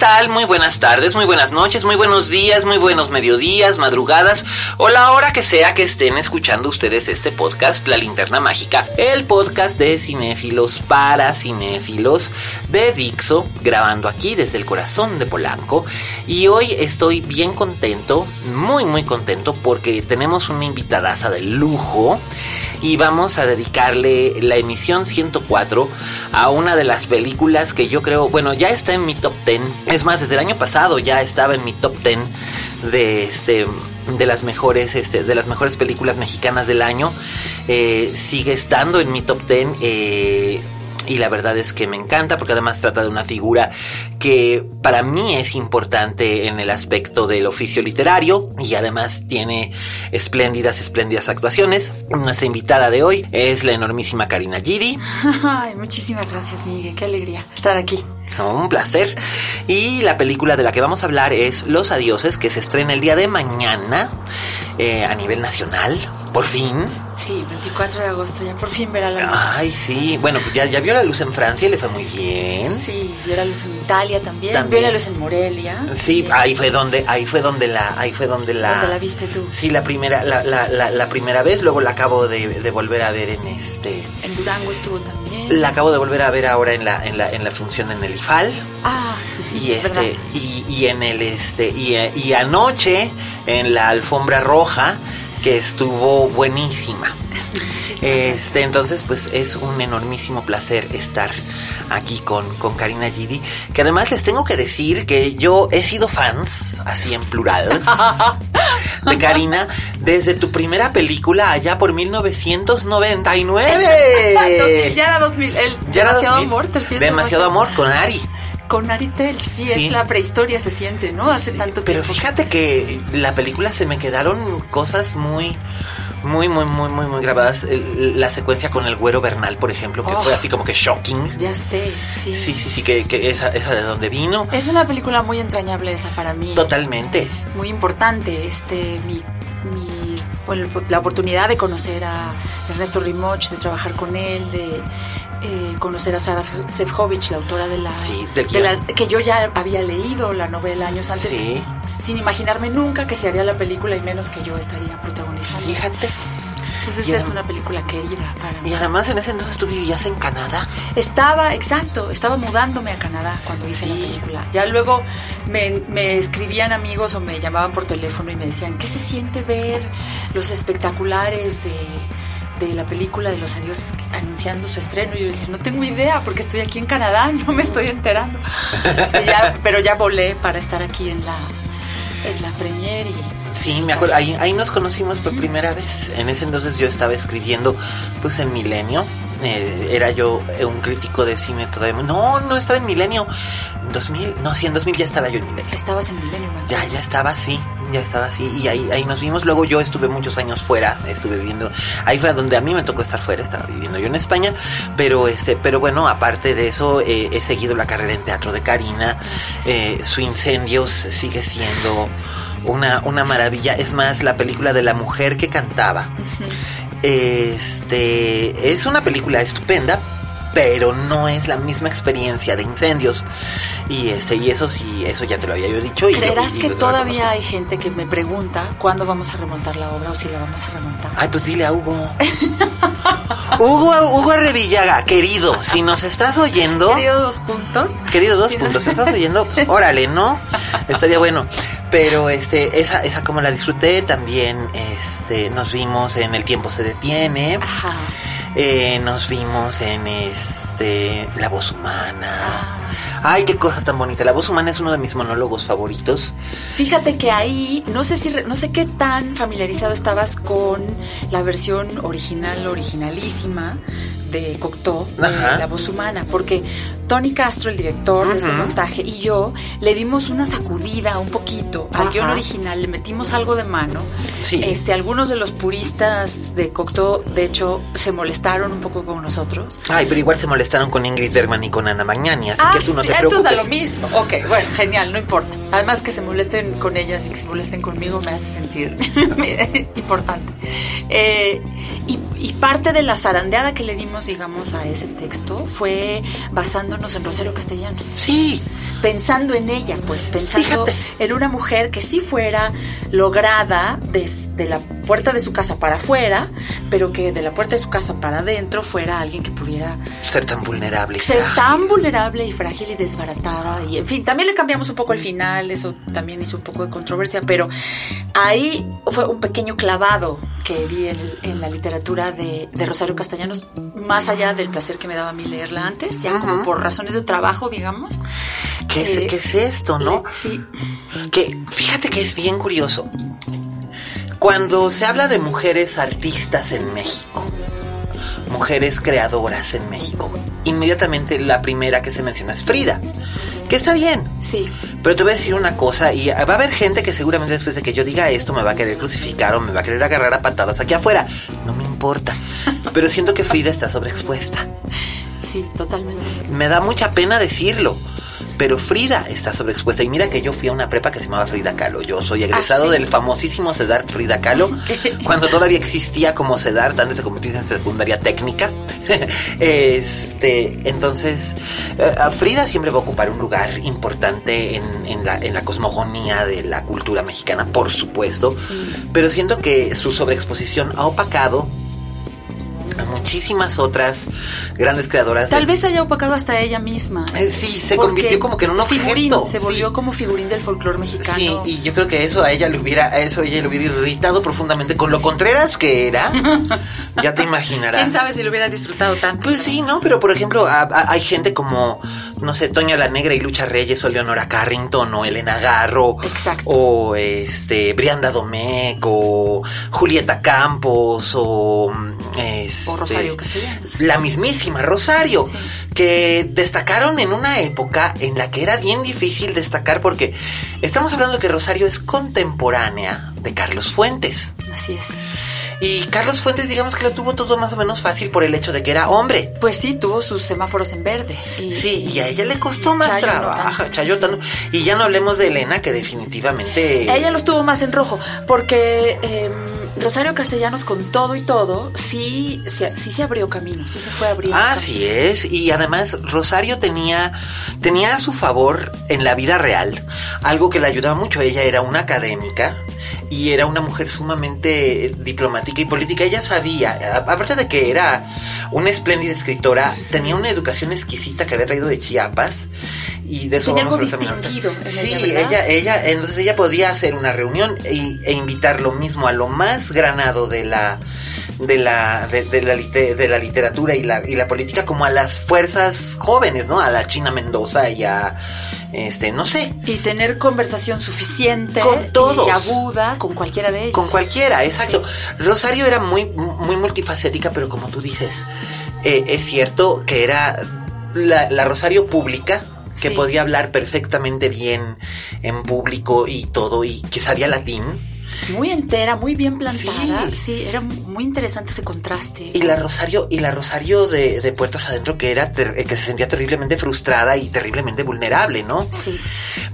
Tal? Muy buenas tardes, muy buenas noches, muy buenos días, muy buenos mediodías, madrugadas o la hora que sea que estén escuchando ustedes este podcast, La Linterna Mágica, el podcast de cinéfilos para cinéfilos de Dixo, grabando aquí desde el corazón de Polanco. Y hoy estoy bien contento, muy muy contento porque tenemos una invitadaza de lujo y vamos a dedicarle la emisión 104 a una de las películas que yo creo, bueno, ya está en mi top 10. Es más, desde el año pasado ya estaba en mi top 10 de este de las mejores este, de las mejores películas mexicanas del año. Eh, sigue estando en mi top 10 eh, y la verdad es que me encanta porque además trata de una figura que para mí es importante en el aspecto del oficio literario y además tiene espléndidas, espléndidas actuaciones. Nuestra invitada de hoy es la enormísima Karina Gidi. Ay, muchísimas gracias, Miguel. Qué alegría estar aquí. Un placer. Y la película de la que vamos a hablar es Los Adioses, que se estrena el día de mañana eh, a nivel nacional. Por fin. Sí, 24 de agosto, ya por fin verá la luz. Ay, sí. Bueno, pues ya, ya vio la luz en Francia y le fue muy bien. Sí, vio la luz en Italia también. También. Vio la luz en Morelia. Sí, Bien. ahí fue donde, ahí fue donde la, ahí fue donde la. ¿Dónde la viste tú? Sí, la primera, la, la, la, la primera vez, luego la acabo de, de volver a ver en este. En Durango estuvo también. La acabo de volver a ver ahora en la, en la, en la función en el IFAL. Ah, Y es este, y, y en el este, y, y anoche en la alfombra roja, que estuvo buenísima. Este, entonces, pues es un enormísimo placer estar aquí con, con Karina Gidi. Que además les tengo que decir que yo he sido fans, así en plural, de Karina desde tu primera película allá por 1999. ya era 2000. El Ya era demasiado 2000. amor, te Demasiado amor con Ari. Con Ari Telch, sí, Sí. es la prehistoria, se siente, ¿no? Hace tanto Pero tiempo. fíjate que la película se me quedaron cosas muy, muy, muy, muy, muy, muy grabadas. La secuencia con el güero Bernal, por ejemplo, que Oh. fue así como que shocking. Ya sé, sí. Sí, sí, sí, que, que esa, esa de donde vino. Es una película muy entrañable esa para mí. Totalmente. muy importante este mi, mi bueno, la oportunidad de conocer a Ernesto Rimoch, de trabajar con él, de eh, conocer a Sara Sefcovic, la autora de la, Sí, del de la- que yo ya había leído la novela años antes, Sí. sin imaginarme nunca que se haría la película y menos que yo estaría protagonizando. Fíjate. Entonces Y es una película querida para mí. Y además en ese entonces tú vivías en Canadá. Estaba, exacto, estaba mudándome a Canadá cuando hice la película. Ya luego me, me escribían amigos o me llamaban por teléfono y me decían, ¿qué se siente ver los espectaculares de, de la película de los adiós anunciando su estreno? Y yo decía, no tengo idea porque estoy aquí en Canadá, no me estoy enterando. Ya- pero ya volé para estar aquí en la, en la premiere y... Sí, me acuerdo. Ahí, ahí nos conocimos por primera vez. En ese entonces yo estaba escribiendo, pues en Milenio. Eh, era yo eh, un crítico de cine todavía. No, no estaba en Milenio. En 2000, no, sí, en 2000 ya estaba yo en Milenio. Estabas en Milenio, ¿verdad? Ya, ya estaba así, ya estaba así. Y ahí, ahí nos vimos. Luego yo estuve muchos años fuera, estuve viviendo. Ahí fue donde a mí me tocó estar fuera, estaba viviendo yo en España. Pero este, pero bueno, aparte de eso, eh, he seguido la carrera en teatro de Karina. Eh, su incendios sigue siendo una, una maravilla. Es más, la película de la mujer que cantaba. Este es una película estupenda, pero no es la misma experiencia de incendios. Y este, y eso sí, eso ya te lo había yo dicho. Y lo- ¿Creerás y que lo todavía reconozco. hay gente que me pregunta cuándo vamos a remontar la obra o si la vamos a remontar? Ay, pues dile a Hugo. Hugo, Hugo Revillaga, querido, si nos estás oyendo, Querido dos puntos. querido dos puntos, si estás oyendo, pues órale, ¿no? Estaría bueno. Pero este, esa, esa como la disfruté, también este, nos vimos en El tiempo se detiene. Ajá. Eh, nos vimos en este La voz humana. Ay, qué cosa tan bonita. La voz humana es uno de mis monólogos favoritos. Fíjate que ahí, no sé si, no sé qué tan familiarizado estabas con la versión original, originalísima de Cocteau, de. La voz humana, porque Tony Castro, el director de ese montaje, y yo le dimos una sacudida un poquito al Ajá. guion original, le metimos algo de mano. Sí. Este, algunos de los puristas de Cocteau, de hecho, se molestaron un poco con nosotros. Ay, pero igual se molestaron con Ingrid Bergman y con Ana Magnani, así que tú no te Ah, sí, entonces preocupes. da lo mismo. Ok, bueno, genial, no importa. Además que se molesten con ellas y que se molesten conmigo me hace sentir importante. Eh, y, y parte de la zarandeada que le dimos, digamos, a ese texto fue basándonos en Rosario Castellanos. Sí, Pensando en ella, pues pensando Fíjate. en una mujer que sí fuera lograda desde la puerta de su casa para afuera, pero que de la puerta de su casa para adentro fuera alguien que pudiera ser tan vulnerable. y ser frágil. tan vulnerable y frágil y desbaratada y en fin, también le cambiamos un poco el final, eso también hizo un poco de controversia, pero ahí fue un pequeño clavado que vi en, en la literatura de, de Rosario Castellanos, más allá del placer que me daba a mí leerla antes, ya como por razones de trabajo, digamos. ¿Qué, es, qué es esto, no? le- sí, Que fíjate que es bien curioso. Cuando se habla de mujeres artistas en México, mujeres creadoras en México, inmediatamente la primera que se menciona es Frida. Que está bien, sí. pero te voy a decir una cosa y va a haber gente que seguramente después de que yo diga esto me va a querer crucificar o me va a querer agarrar a patadas aquí afuera. No me importa. Pero siento que Frida está sobreexpuesta. Sí, totalmente. Me da mucha pena decirlo. Pero Frida está sobreexpuesta. Y mira que yo fui a una prepa que se llamaba Frida Kahlo. Yo soy egresado ¿Ah, sí? del famosísimo CEDART Frida Kahlo. cuando todavía existía como CEDART antes de convertirse en secundaria técnica. este, entonces, eh, Frida siempre va a ocupar un lugar importante en, en la, en la cosmogonía de la cultura mexicana, por supuesto. Pero siento que su sobreexposición ha opacado a muchísimas otras grandes creadoras. Tal vez haya opacado hasta ella misma. Eh, sí, se Porque convirtió como que en un objeto. Figurín, se volvió sí. como figurín del folclore mexicano. Sí, y yo creo que eso a ella le hubiera, a eso ella le hubiera irritado profundamente con lo contreras que era. ya te imaginarás. ¿Quién sabe si lo hubiera disfrutado tanto? Pues sí, ¿no? Pero por ejemplo, a- a- hay gente como, no sé, Toña la Negra y Lucha Reyes, o Leonora Carrington, o Elena Garro, Exacto. o este, Brianda Domecq, o Julieta Campos, o este, O Rosario Castellanos. La mismísima Rosario, Sí. que destacaron en una época en la que era bien difícil destacar porque estamos hablando que Rosario es contemporánea de Carlos Fuentes. Así es. Y Carlos Fuentes, digamos que lo tuvo todo más o menos fácil por el hecho de que era hombre. Pues sí, tuvo sus semáforos en verde. Y, Sí, y a ella le costó más Chayo trabajo. Chayota no. Y ya no hablemos de Elena, que definitivamente. Ella los tuvo más en rojo, porque eh, Rosario Castellanos con todo y todo, sí, se- sí se abrió camino, sí se fue abriendo. Así es, y además Rosario tenía, tenía a su favor en la vida real algo que le ayudaba mucho. Ella era una académica y era una mujer sumamente eh, diplomática y política. Ella sabía, aparte de que era una espléndida escritora, tenía una educación exquisita que había traído de Chiapas y de eso Tenía vamos a algo distinguido en Sí, ella, ¿verdad? ella, ella, entonces ella podía hacer una reunión y- e invitar lo mismo a lo más granado de la de la de, de la, de la literatura y la, y la política como a las fuerzas jóvenes, ¿no? A la China Mendoza y a este, no sé, Y tener conversación suficiente Con todos. y aguda con cualquiera de ellos. con cualquiera, exacto. Sí. Rosario era muy muy multifacética, pero como tú dices, eh, es cierto que era la, la Rosario pública que Sí. podía hablar perfectamente bien en público y todo y que sabía latín. Muy entera, muy bien plantada. Sí. Sí, era muy interesante ese contraste. Y la Rosario, y la Rosario de, de Puertas Adentro que era eh, que se sentía terriblemente frustrada y terriblemente vulnerable, ¿no? Sí.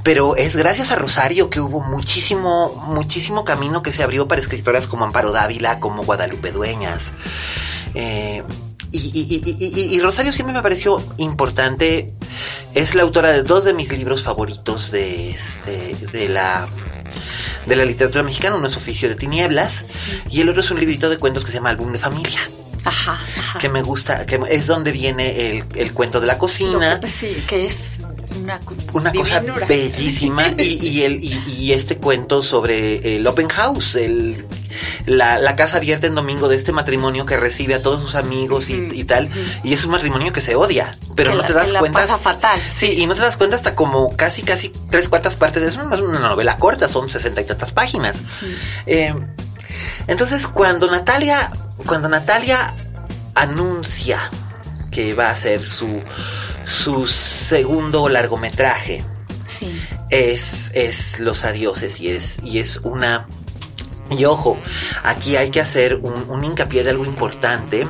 Pero es gracias a Rosario que hubo muchísimo, muchísimo camino que se abrió para escritoras como Amparo Dávila, como Guadalupe Dueñas. Eh, y- y Rosario siempre me pareció importante. Es la autora de dos de mis libros favoritos de, este, de la de la literatura mexicana. Uno es Oficio de Tinieblas y el otro es un librito de cuentos que se llama Álbum de Familia. Ajá, ajá. Que me gusta, que es donde viene el, el cuento de la cocina. Que- sí, que es una, Una cosa bellísima y, y el, y, y este cuento sobre el open house, el, la, la casa abierta en domingo de este matrimonio que recibe a todos sus amigos y, y tal, y es un matrimonio que se odia, pero Que no la- te das que la cuenta. pasa fatal. Sí, y no te das cuenta hasta como casi, casi tres cuartas partes. Es una, una novela corta, son sesenta y tantas páginas. Eh, entonces, cuando Natalia, cuando Natalia anuncia que va a hacer su, su segundo largometraje, Sí. es, es Los Adioses y es, y es una... Y ojo, aquí hay que hacer un, un hincapié de algo importante.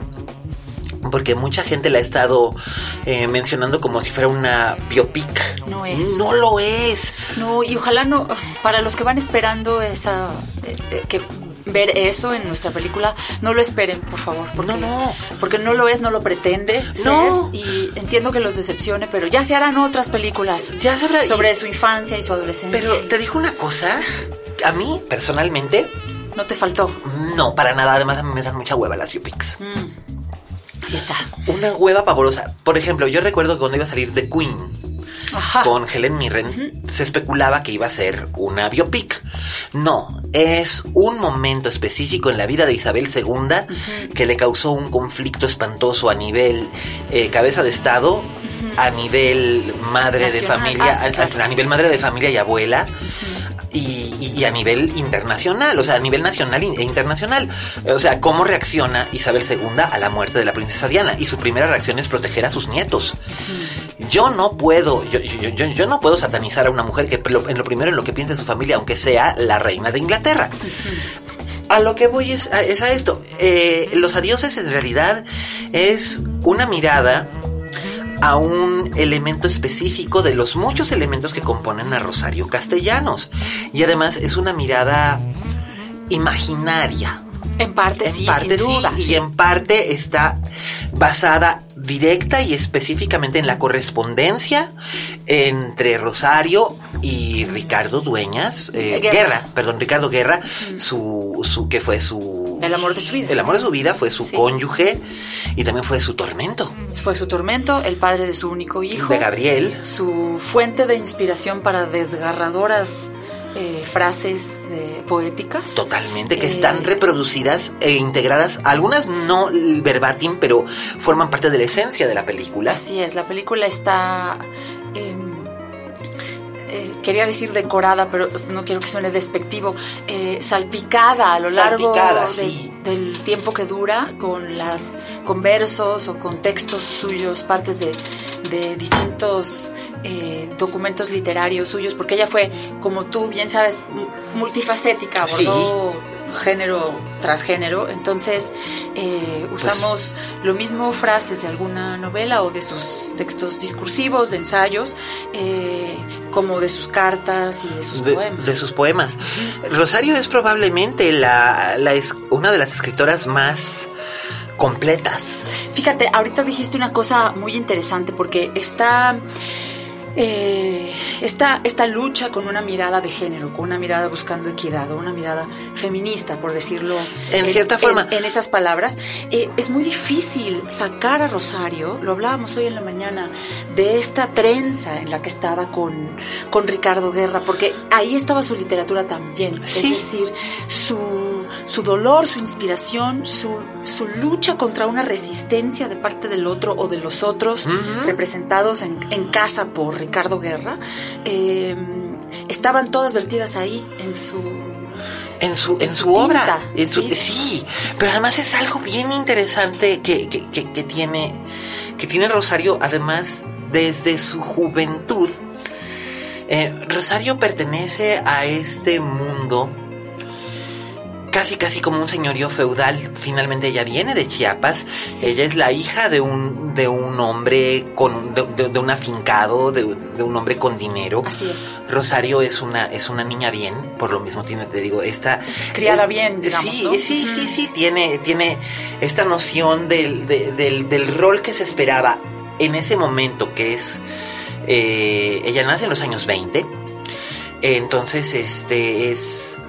Porque mucha gente la ha estado eh, mencionando como si fuera una biopic. No es. No lo es. No, y ojalá no, para los que van esperando esa, eh, eh, que ver eso en nuestra película, no lo esperen, por favor, porque No, no. porque no lo es, no lo pretende No. ser, y entiendo que los decepcione, pero ya se harán otras películas Ya se habrá- sobre y- su infancia y su adolescencia. Pero te digo una cosa. A mí, personalmente, no te faltó. no, para nada. Además, a mí me dan mucha hueva las biopics. Ahí está. Una hueva pavorosa. Por ejemplo, yo recuerdo que cuando iba a salir The Queen, Ajá. con Helen Mirren, se especulaba que iba a ser una biopic. No, es un momento específico en la vida de Isabel II que le causó un conflicto espantoso a nivel eh, cabeza de Estado, a nivel madre de familia, Ah, sí, a- claro. a, a nivel madre de familia y abuela. Y, y- a nivel internacional, o sea, a nivel nacional e internacional. O sea, cómo reacciona Isabel II a la muerte de la princesa Diana. Y su primera reacción es proteger a sus nietos. Yo no puedo, yo, yo- yo- yo no puedo satanizar a una mujer que en lo primero en lo que piensa en su familia, aunque sea la reina de Inglaterra. A lo que voy es a, es a esto. Eh, los adioses en realidad es una mirada a un elemento específico de los muchos elementos que componen a Rosario Castellanos. Y además es una mirada imaginaria. En parte En sí, parte sin duda. sí, y en parte está basada directa y específicamente en la correspondencia entre Rosario y Ricardo Dueñas, eh, Guerra. Guerra. perdón, Ricardo Guerra, su, su, que fue su... El amor de su vida. El amor de su vida fue su Sí. cónyuge y también fue su tormento Fue su tormento, el padre de su único hijo. de Gabriel. su fuente de inspiración para desgarradoras eh, frases eh, poéticas. Totalmente, que Eh, están reproducidas e integradas, algunas no verbatim, pero forman parte de la esencia de la película. Así es, la película está... eh, quería decir decorada, pero no quiero que suene despectivo, eh, salpicada a lo largo de- sí. del tiempo que dura con las con versos o con textos suyos, partes de, de distintos eh, documentos literarios suyos, porque ella fue, como tú bien sabes, mu- multifacética, abordó género tras género, entonces eh, Pues usamos lo mismo frases de alguna novela o de sus textos discursivos, de ensayos, eh, como de sus cartas y de sus de, poemas. de sus poemas. Rosario es probablemente la, la es- una de las escritoras más completas. Fíjate, ahorita dijiste una cosa muy interesante porque está eh, esta, esta lucha con una mirada de género, con una mirada buscando equidad, o una mirada feminista, por decirlo En cierta forma. en, esas palabras, eh, es muy difícil sacar a Rosario, lo hablábamos hoy en la mañana, de esta trenza en la que estaba con, con Ricardo Guerra, porque ahí estaba su literatura también, Sí. es decir, su, su dolor, su inspiración, su, su lucha contra una resistencia de parte del otro o de los otros, representados en, en casa por Ricardo Guerra, eh, estaban todas vertidas ahí en su... En su, en su obra. En su- sí. sí, pero además es algo bien interesante que, que- que- que tiene, que tiene Rosario, además, desde su juventud. Eh, Rosario pertenece a este mundo casi casi como un señorío feudal. Finalmente ella viene de Chiapas. Ella es la hija de un de un hombre con de, de- de un afincado, de, de un hombre con dinero. Así es. Rosario es una es una niña bien, por lo mismo tiene te digo esta Criada es- bien, digamos, Sí, ¿no? sí, sí, sí, tiene tiene esta noción del, de- del del rol que se esperaba en ese momento que es eh, ella nace en los años 20. Entonces, este es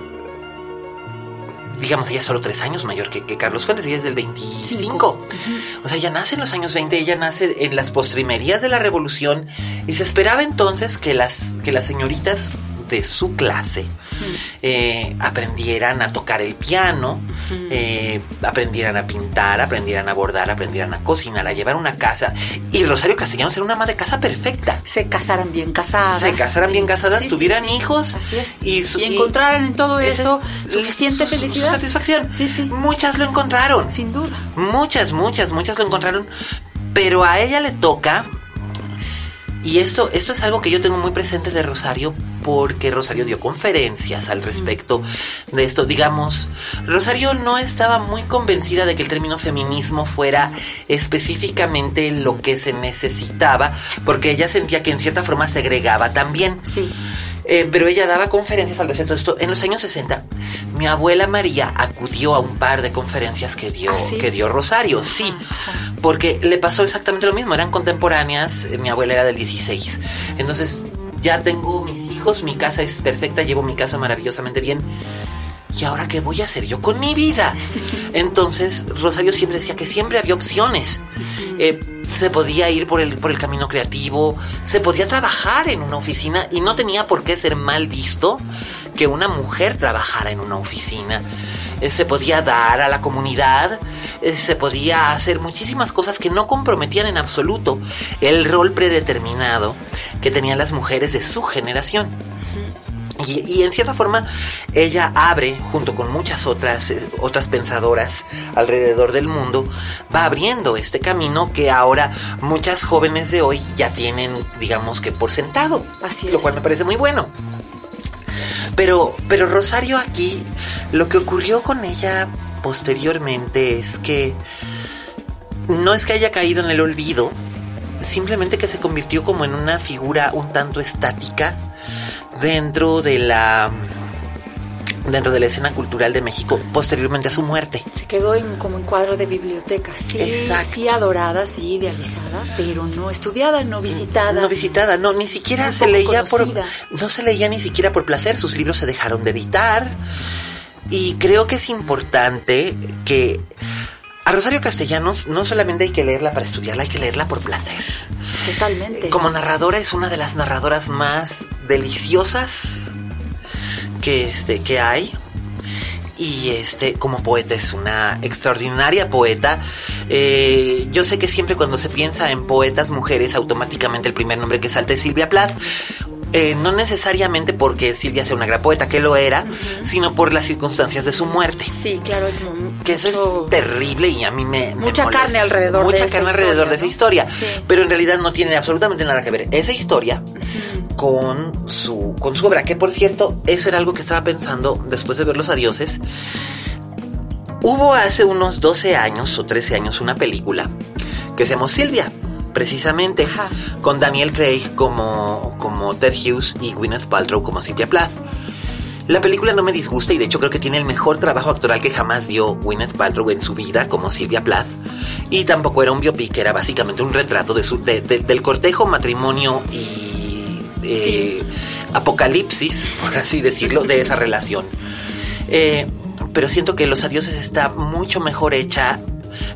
digamos, ella es solo tres años mayor que, que Carlos Fuentes, ella es del 25. Cinco. O sea, ella nace en los años 20, ella nace en las postrimerías de la revolución y se esperaba entonces que las, que las señoritas de su clase eh, aprendieran a tocar el piano, eh, aprendieran a pintar, aprendieran a bordar, aprendieran a cocinar, a llevar una casa. Y Rosario Castellanos era una ama de casa perfecta. Se casaran bien casadas. Se casaran bien casadas, tuvieran hijos. Así es. Y, encontraran en todo eso suficiente felicidad. satisfacción. Sí, sí. Muchas lo encontraron. Sin duda. Muchas, muchas, muchas lo encontraron. Pero a ella le toca y esto, esto es algo que yo tengo muy presente de Rosario porque Rosario dio conferencias al respecto de esto. Digamos, Rosario no estaba muy convencida de que el término feminismo fuera específicamente lo que se necesitaba, porque ella sentía que en cierta forma segregaba también. Sí. Eh, pero ella daba conferencias al respecto de esto. En los años 60, mi abuela María acudió a un par de conferencias que dio, ¿Ah, que dio Rosario, sí, porque le pasó exactamente lo mismo, eran contemporáneas, eh, mi abuela era del 16, entonces ya tengo mis hijos, mi casa es perfecta, llevo mi casa maravillosamente bien. ¿Y ahora qué voy a hacer yo con mi vida? Entonces, Rosario siempre decía que siempre había opciones. Eh, se podía ir por el, por el camino creativo, se podía trabajar en una oficina y no tenía por qué ser mal visto que una mujer trabajara en una oficina. Eh, se podía dar a la comunidad, eh, se podía hacer muchísimas cosas que no comprometían en absoluto el rol predeterminado que tenían las mujeres de su generación. Y, en cierta forma ella abre, junto con muchas otras, eh, otras pensadoras alrededor del mundo, va abriendo este camino que ahora muchas jóvenes de hoy ya tienen, digamos que por sentado. Así Lo cual me parece muy bueno. Pero, pero Rosario aquí, lo que ocurrió con ella posteriormente es que no es que haya caído en el olvido, simplemente que se convirtió como en una figura un tanto estática dentro de la dentro de la escena cultural de México posteriormente a su muerte. Se quedó en, como en cuadro de biblioteca, sí, sí adorada, sí idealizada, pero no estudiada, no visitada. No visitada, no, ni siquiera se leía por no se leía ni siquiera por placer, sus libros se dejaron de editar. Y creo que es importante que a Rosario Castellanos no solamente hay que leerla para estudiarla, hay que leerla por placer. Totalmente. Como narradora es una de las narradoras más deliciosas que, este, que hay. Y este, como poeta es una extraordinaria poeta. Eh, yo sé que siempre cuando se piensa en poetas mujeres, automáticamente el primer nombre que salta es Silvia Plath. Eh, no necesariamente porque Silvia sea una gran poeta, que lo era, sino por las circunstancias de su muerte. Sí, claro. Que eso es terrible y a mí me... Mucha carne alrededor mucha de carne alrededor de esa historia. Pero en realidad no tiene absolutamente nada que ver esa historia con, su, con su obra. Que por cierto, eso era algo que estaba pensando después de ver Los Adioses. Hubo hace unos 12 años o 13 años una película que se llamó Silvia precisamente, con Daniel Craig como, como Ted Hughes y Gwyneth Paltrow como Silvia Plath. La película no me disgusta y de hecho creo que tiene el mejor trabajo actoral que jamás dio Gwyneth Paltrow en su vida como Silvia Plath. Y tampoco era un biopic, era básicamente un retrato de su, del cortejo, matrimonio y eh, apocalipsis, por así decirlo, de esa relación. Eh, pero siento que Los Adioses está mucho mejor hecha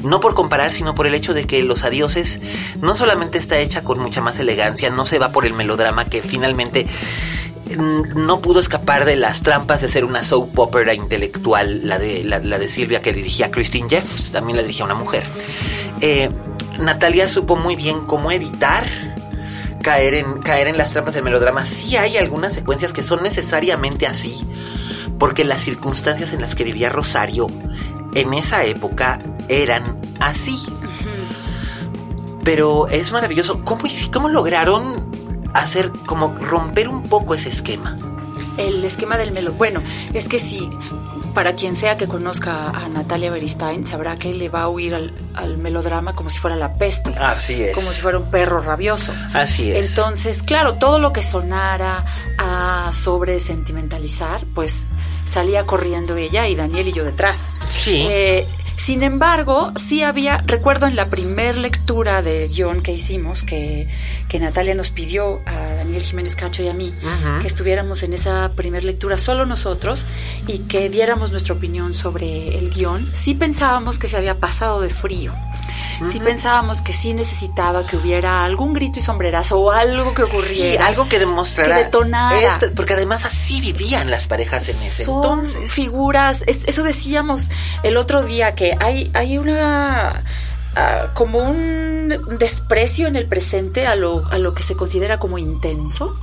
no por comparar, sino por el hecho de que Los Adioses no solamente está hecha con mucha más elegancia, no se va por el melodrama que finalmente no pudo escapar de las trampas de ser una soap opera intelectual, la de, la, de Silvia que dirigía Christine Jeffs, también la dirigía una mujer. Eh, Natalia supo muy bien cómo evitar caer en, caer en las trampas del melodrama. Sí hay algunas secuencias que son necesariamente así, porque las circunstancias en las que vivía Rosario en esa época eran así. Pero es maravilloso. ¿Cómo, ¿Cómo lograron hacer, como romper un poco ese esquema? El esquema del melo. Bueno, es que sí, para quien sea que conozca a Natalia Beristain, sabrá que le va a huir al, melodrama como si fuera la peste. Así es. Como si fuera un perro rabioso. Así es. Entonces, claro, todo lo que sonara a sobre sentimentalizar, pues salía corriendo ella y Daniel y yo detrás. Sí. Eh, sin embargo, sí había, recuerdo en la primer lectura del guion que hicimos, que, que, Natalia nos pidió a Daniel Jiménez Cacho y a mí, que estuviéramos en esa primer lectura solo nosotros y que diéramos nuestra opinión sobre el guion, sí pensábamos que se había pasado de frío sí pensábamos que sí necesitaba que hubiera algún grito y sombrerazo o algo que ocurriera. Sí, algo que demostrara. Que detonara. este- porque además así vivían las parejas en ese Son entonces. figuras, es- eso decíamos el otro día, que hay, hay una... ah, como un desprecio en el presente a lo, a lo que se considera como intenso.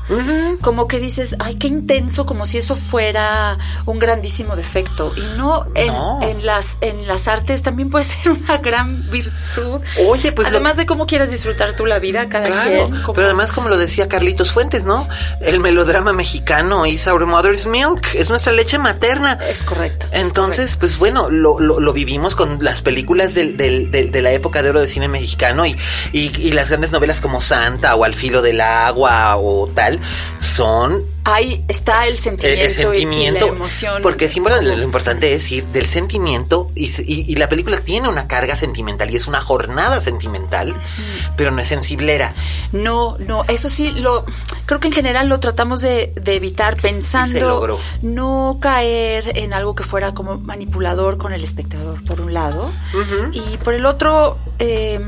Como que dices, ay, qué intenso, como si eso fuera un grandísimo defecto. Y no en, No. en las, en las artes también puede ser una gran virtud. Oye, pues lo- Además de cómo quieras disfrutar tú la vida, cada Claro, quien. como- pero además como lo decía Carlitos Fuentes, ¿no? El melodrama mexicano is our mother's milk, es nuestra leche materna. Es correcto. es Entonces, pues bueno, lo, lo, lo vivimos con las películas del, del- del- de la época de oro del cine mexicano y, y, y las grandes novelas como Santa o Al filo del agua o tal, son Ahí está el sentimiento, el sentimiento, y, y la emoción. porque sí, bueno, lo, importante es ir del sentimiento y, la película tiene una carga sentimental y es una jornada sentimental, pero no es sensiblera. No, no, eso sí, lo creo que en general lo tratamos de, de evitar pensando no caer en algo que fuera como manipulador con el espectador, por un lado, y por el otro, eh,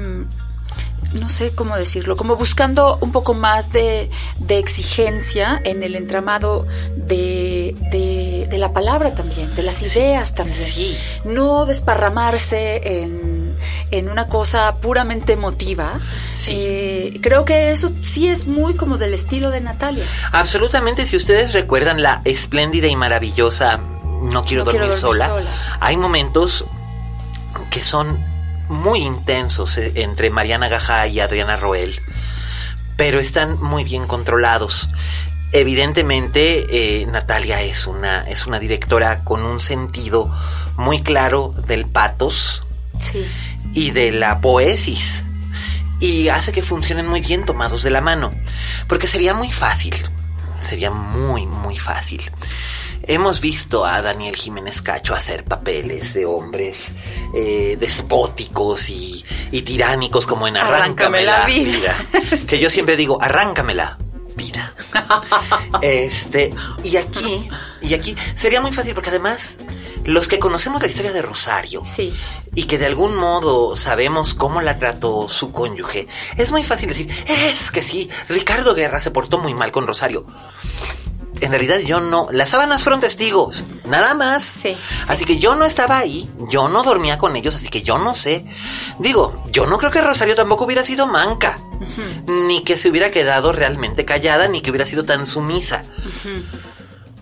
no sé cómo decirlo, como buscando un poco más de, de exigencia en el entramado de, de- de la palabra también, de las ideas también. Sí. No desparramarse en, en una cosa puramente emotiva. Sí. Eh, creo que eso sí es muy como del estilo de Natalia. Absolutamente, si ustedes recuerdan la espléndida y maravillosa No quiero, No dormir, quiero dormir sola, sola. hay momentos que son muy intensos eh, entre Mariana Gaja y Adriana Roel, pero están muy bien controlados. Evidentemente, eh, Natalia es una, es una directora con un sentido muy claro del patos Sí. y de la poesis. Y hace que funcionen muy bien tomados de la mano. Porque sería muy fácil. Sería muy, muy fácil. Hemos visto a Daniel Jiménez Cacho hacer papeles de hombres eh, despóticos y, y tiránicos como en Arráncame, la vida. Que yo siempre digo, arráncame la vida. Este, y aquí, y aquí sería muy fácil porque además los que conocemos la historia de Rosario Sí. y que de algún modo sabemos cómo la trató su cónyuge, es muy fácil decir, es que sí, Ricardo Guerra se portó muy mal con Rosario. En realidad yo no, las sábanas fueron testigos, nada más. Sí, sí. Así que yo no estaba ahí, yo no dormía con ellos, así que yo no sé. Digo, yo no creo que Rosario tampoco hubiera sido manca, ni que se hubiera quedado realmente callada, ni que hubiera sido tan sumisa.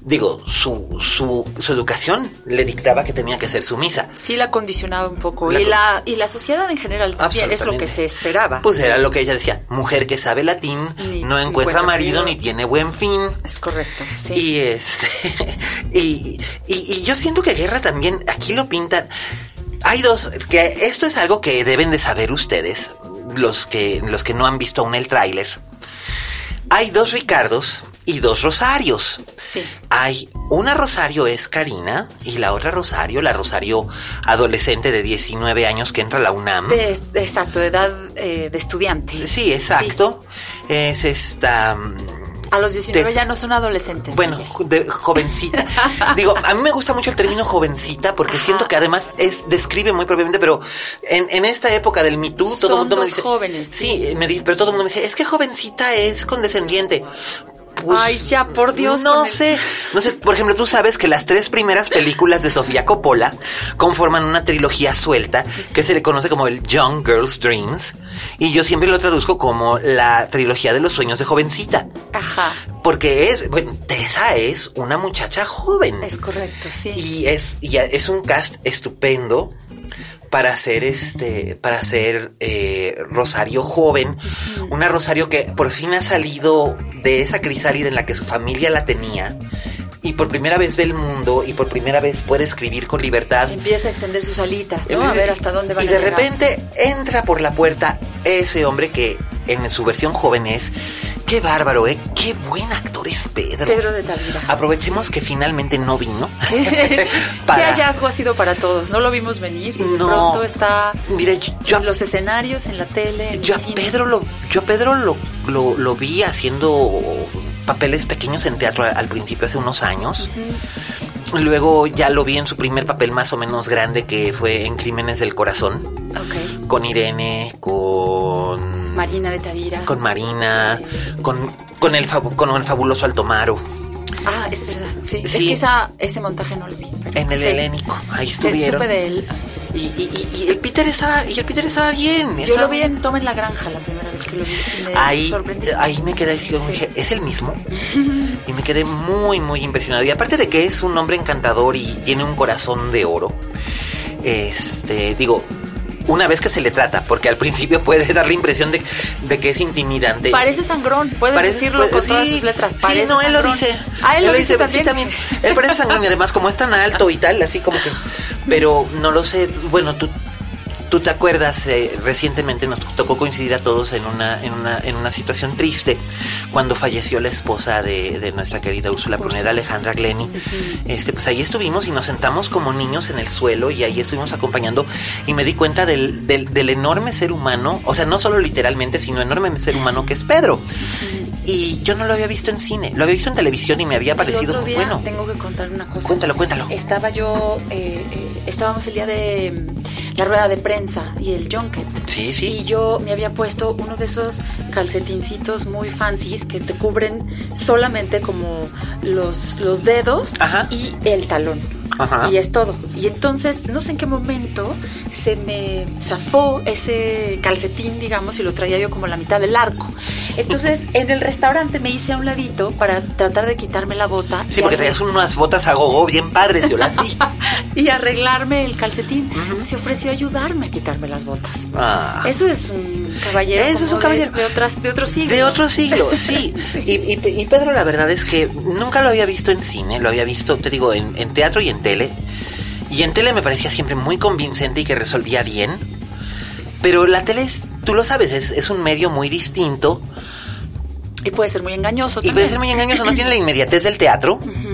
Digo, su, su, su educación le dictaba que tenía que ser sumisa. Sí la condicionaba un poco. La y, con- la, y la sociedad en general también es lo que se esperaba. Pues era lo que ella decía, mujer que sabe latín, no encuentra encuentra marido marido. ni tiene buen fin. Es correcto. Sí. Y este y, y, y yo siento que Guerra también aquí lo pintan. Hay dos que esto es algo que deben de saber ustedes, los que los que no han visto aún el tráiler. Hay dos Ricardos y dos Rosarios. Sí. Hay una Rosario es Karina y la otra Rosario, la Rosario adolescente de 19 años que entra a la UNAM. De- de- exacto, de edad eh, de estudiante. Sí, exacto. Es esta. mm, A los 19 Des- ya no son adolescentes. Bueno, de jovencita. Digo, a mí me gusta mucho el término jovencita porque Ajá. siento que además es describe muy propiamente, pero en, en esta época del Me Too todo el mundo me dice. jóvenes, Sí, me dice, pero todo el mundo me dice, es que jovencita es condescendiente. Pues, Ay, ya, por Dios, No sé, no sé, por ejemplo, tú sabes que las tres primeras películas de Sofía Coppola conforman una trilogía suelta que se le conoce como el Young Girl's Dreams y yo siempre lo traduzco como la trilogía de los sueños de jovencita. Ajá. Porque es, bueno, Tessa es una muchacha joven. Es correcto, sí. Y es, y es un cast estupendo para hacer este, para hacer eh, Rosario joven. Una Rosario que por fin ha salido de esa crisálida en la que su familia la tenía. Y por primera vez ve el mundo y por primera vez puede escribir con libertad. Empieza a extender sus alitas, ¿no? A ver hasta dónde van Y a de llegar. repente entra por la puerta ese hombre que en su versión joven es. Qué bárbaro, ¿eh? Qué buen actor es Pedro. Pedro de Tavira. Aprovechemos que finalmente no vino. Qué para- hallazgo ha sido para todos. No lo vimos venir y de No. pronto está Mira, yo, en los escenarios, en la tele, en yo el a cine. Pedro lo, yo a Pedro lo, lo, lo vi haciendo papeles pequeños en teatro al, principio hace unos años. Luego ya lo vi en su primer papel más o menos grande que fue en Crímenes del Corazón. Ok. Con Irene, con... Marina de Tavira. Con Marina, con, con, el, con el fabuloso Altomaro. Ah, es verdad. Sí. Es que esa, ese montaje no lo vi. pero En el sí. helénico, ahí estuvieron. supe de él. Y, y- y- el Peter estaba, y el Peter estaba bien. Yo estaba- lo vi en Toma en la Granja la primera vez que lo vi. me Ahí, sorprendí. ahí me quedé Sí. dije, ¿es el mismo? Y me quedé muy, muy impresionado. Y aparte de que es un hombre encantador y tiene un corazón de oro, este, digo, una vez que se le trata, porque al principio puede dar la impresión de, de que es intimidante. Parece sangrón, puedes Parece- decirlo pues, con sí, todas sus letras. Sí, no, él lo dice. Ah, él, lo dice, sí, también. Él parece sangrón y además como es tan alto y tal, así como que... Pero no lo sé, bueno, tú... Tú te acuerdas, eh, recientemente nos tocó coincidir a todos en una, en una, en una situación triste cuando falleció la esposa de, de nuestra querida Úrsula Pruneda, Alejandra Glenny. Este, pues ahí estuvimos y nos sentamos como niños en el suelo y ahí estuvimos acompañando y me di cuenta del, del, del enorme ser humano, o sea, no solo literalmente, sino enorme ser humano que es Pedro. Y yo no lo había visto en cine, lo había visto en televisión y me había parecido muy bueno. tengo que contar una cosa. Cuéntalo, cuéntalo. Estaba yo, eh, eh, estábamos el día de la rueda de prensa y el junket. Sí, sí. Y yo me había puesto uno de esos calcetincitos muy fancies que te cubren solamente como los, los dedos Ajá. y el talón. Ajá. Y es todo. Y entonces, no sé en qué momento se me zafó ese calcetín, digamos, y lo traía yo como la mitad del arco. Entonces, en el restaurante me hice a un ladito para tratar de quitarme la bota. Sí, porque traías unas botas a gogo bien padres, yo las vi. y arreglarme el calcetín. Se ofreció a ayudarme a quitarme las botas. Ah. Eso es un caballero. Eso es como un caballero. De, de otras, de otro siglo. De otro siglo, sí. Y, y- y Pedro, la verdad es que nunca lo había visto en cine, lo había visto, te digo, en, en teatro y en tele. Y en tele me parecía siempre muy convincente y que resolvía bien. Pero la tele, es, tú lo sabes, es, es un medio muy distinto. Y puede ser muy engañoso Y también. puede ser muy engañoso, no tiene la inmediatez del teatro. Ujú.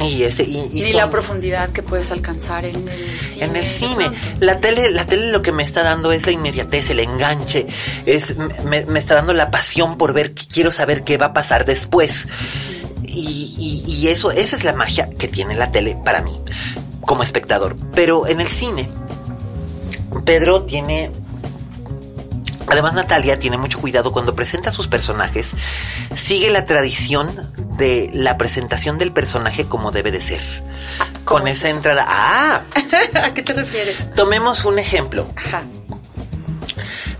Y y, y Ni son- la profundidad que puedes alcanzar en el cine. En el cine, la tele, la tele lo que me está dando es la inmediatez, el enganche, es me, me está dando la pasión por ver, quiero saber qué va a pasar después. Y, y- y eso, esa es la magia que tiene la tele para mí, como espectador. Pero en el cine, Pedro tiene Además, Natalia tiene mucho cuidado cuando presenta a sus personajes. Sigue la tradición de la presentación del personaje como debe de ser. ¿cómo Con es esa entrada. ¡Ah! ¿A qué te refieres? Tomemos un ejemplo. Ajá.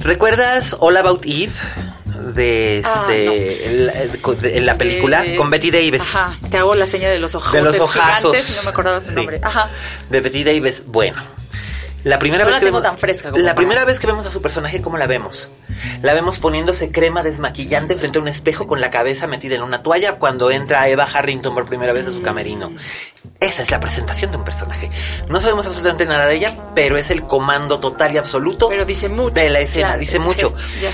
¿Recuerdas All About Eve? De Ah, este, la, de- la película De- con Betty Davis. Ajá. Te hago la seña de los ojos. De los ojazos. Gigantes, no me acordaba su Sí. nombre. Ajá. De Betty Davis. Bueno. La primera No vez la que tengo vemos, tan fresca como La para- primera vez que vemos a su personaje, ¿cómo la vemos? La vemos poniéndose crema desmaquillante frente a un espejo con la cabeza metida en una toalla cuando entra Eva Harrington por primera vez a su camerino. Esa es la presentación de un personaje. No sabemos absolutamente nada de ella, pero es el comando total y absoluto Pero dice mucho. de la escena. Claro, dice ese mucho. gesto.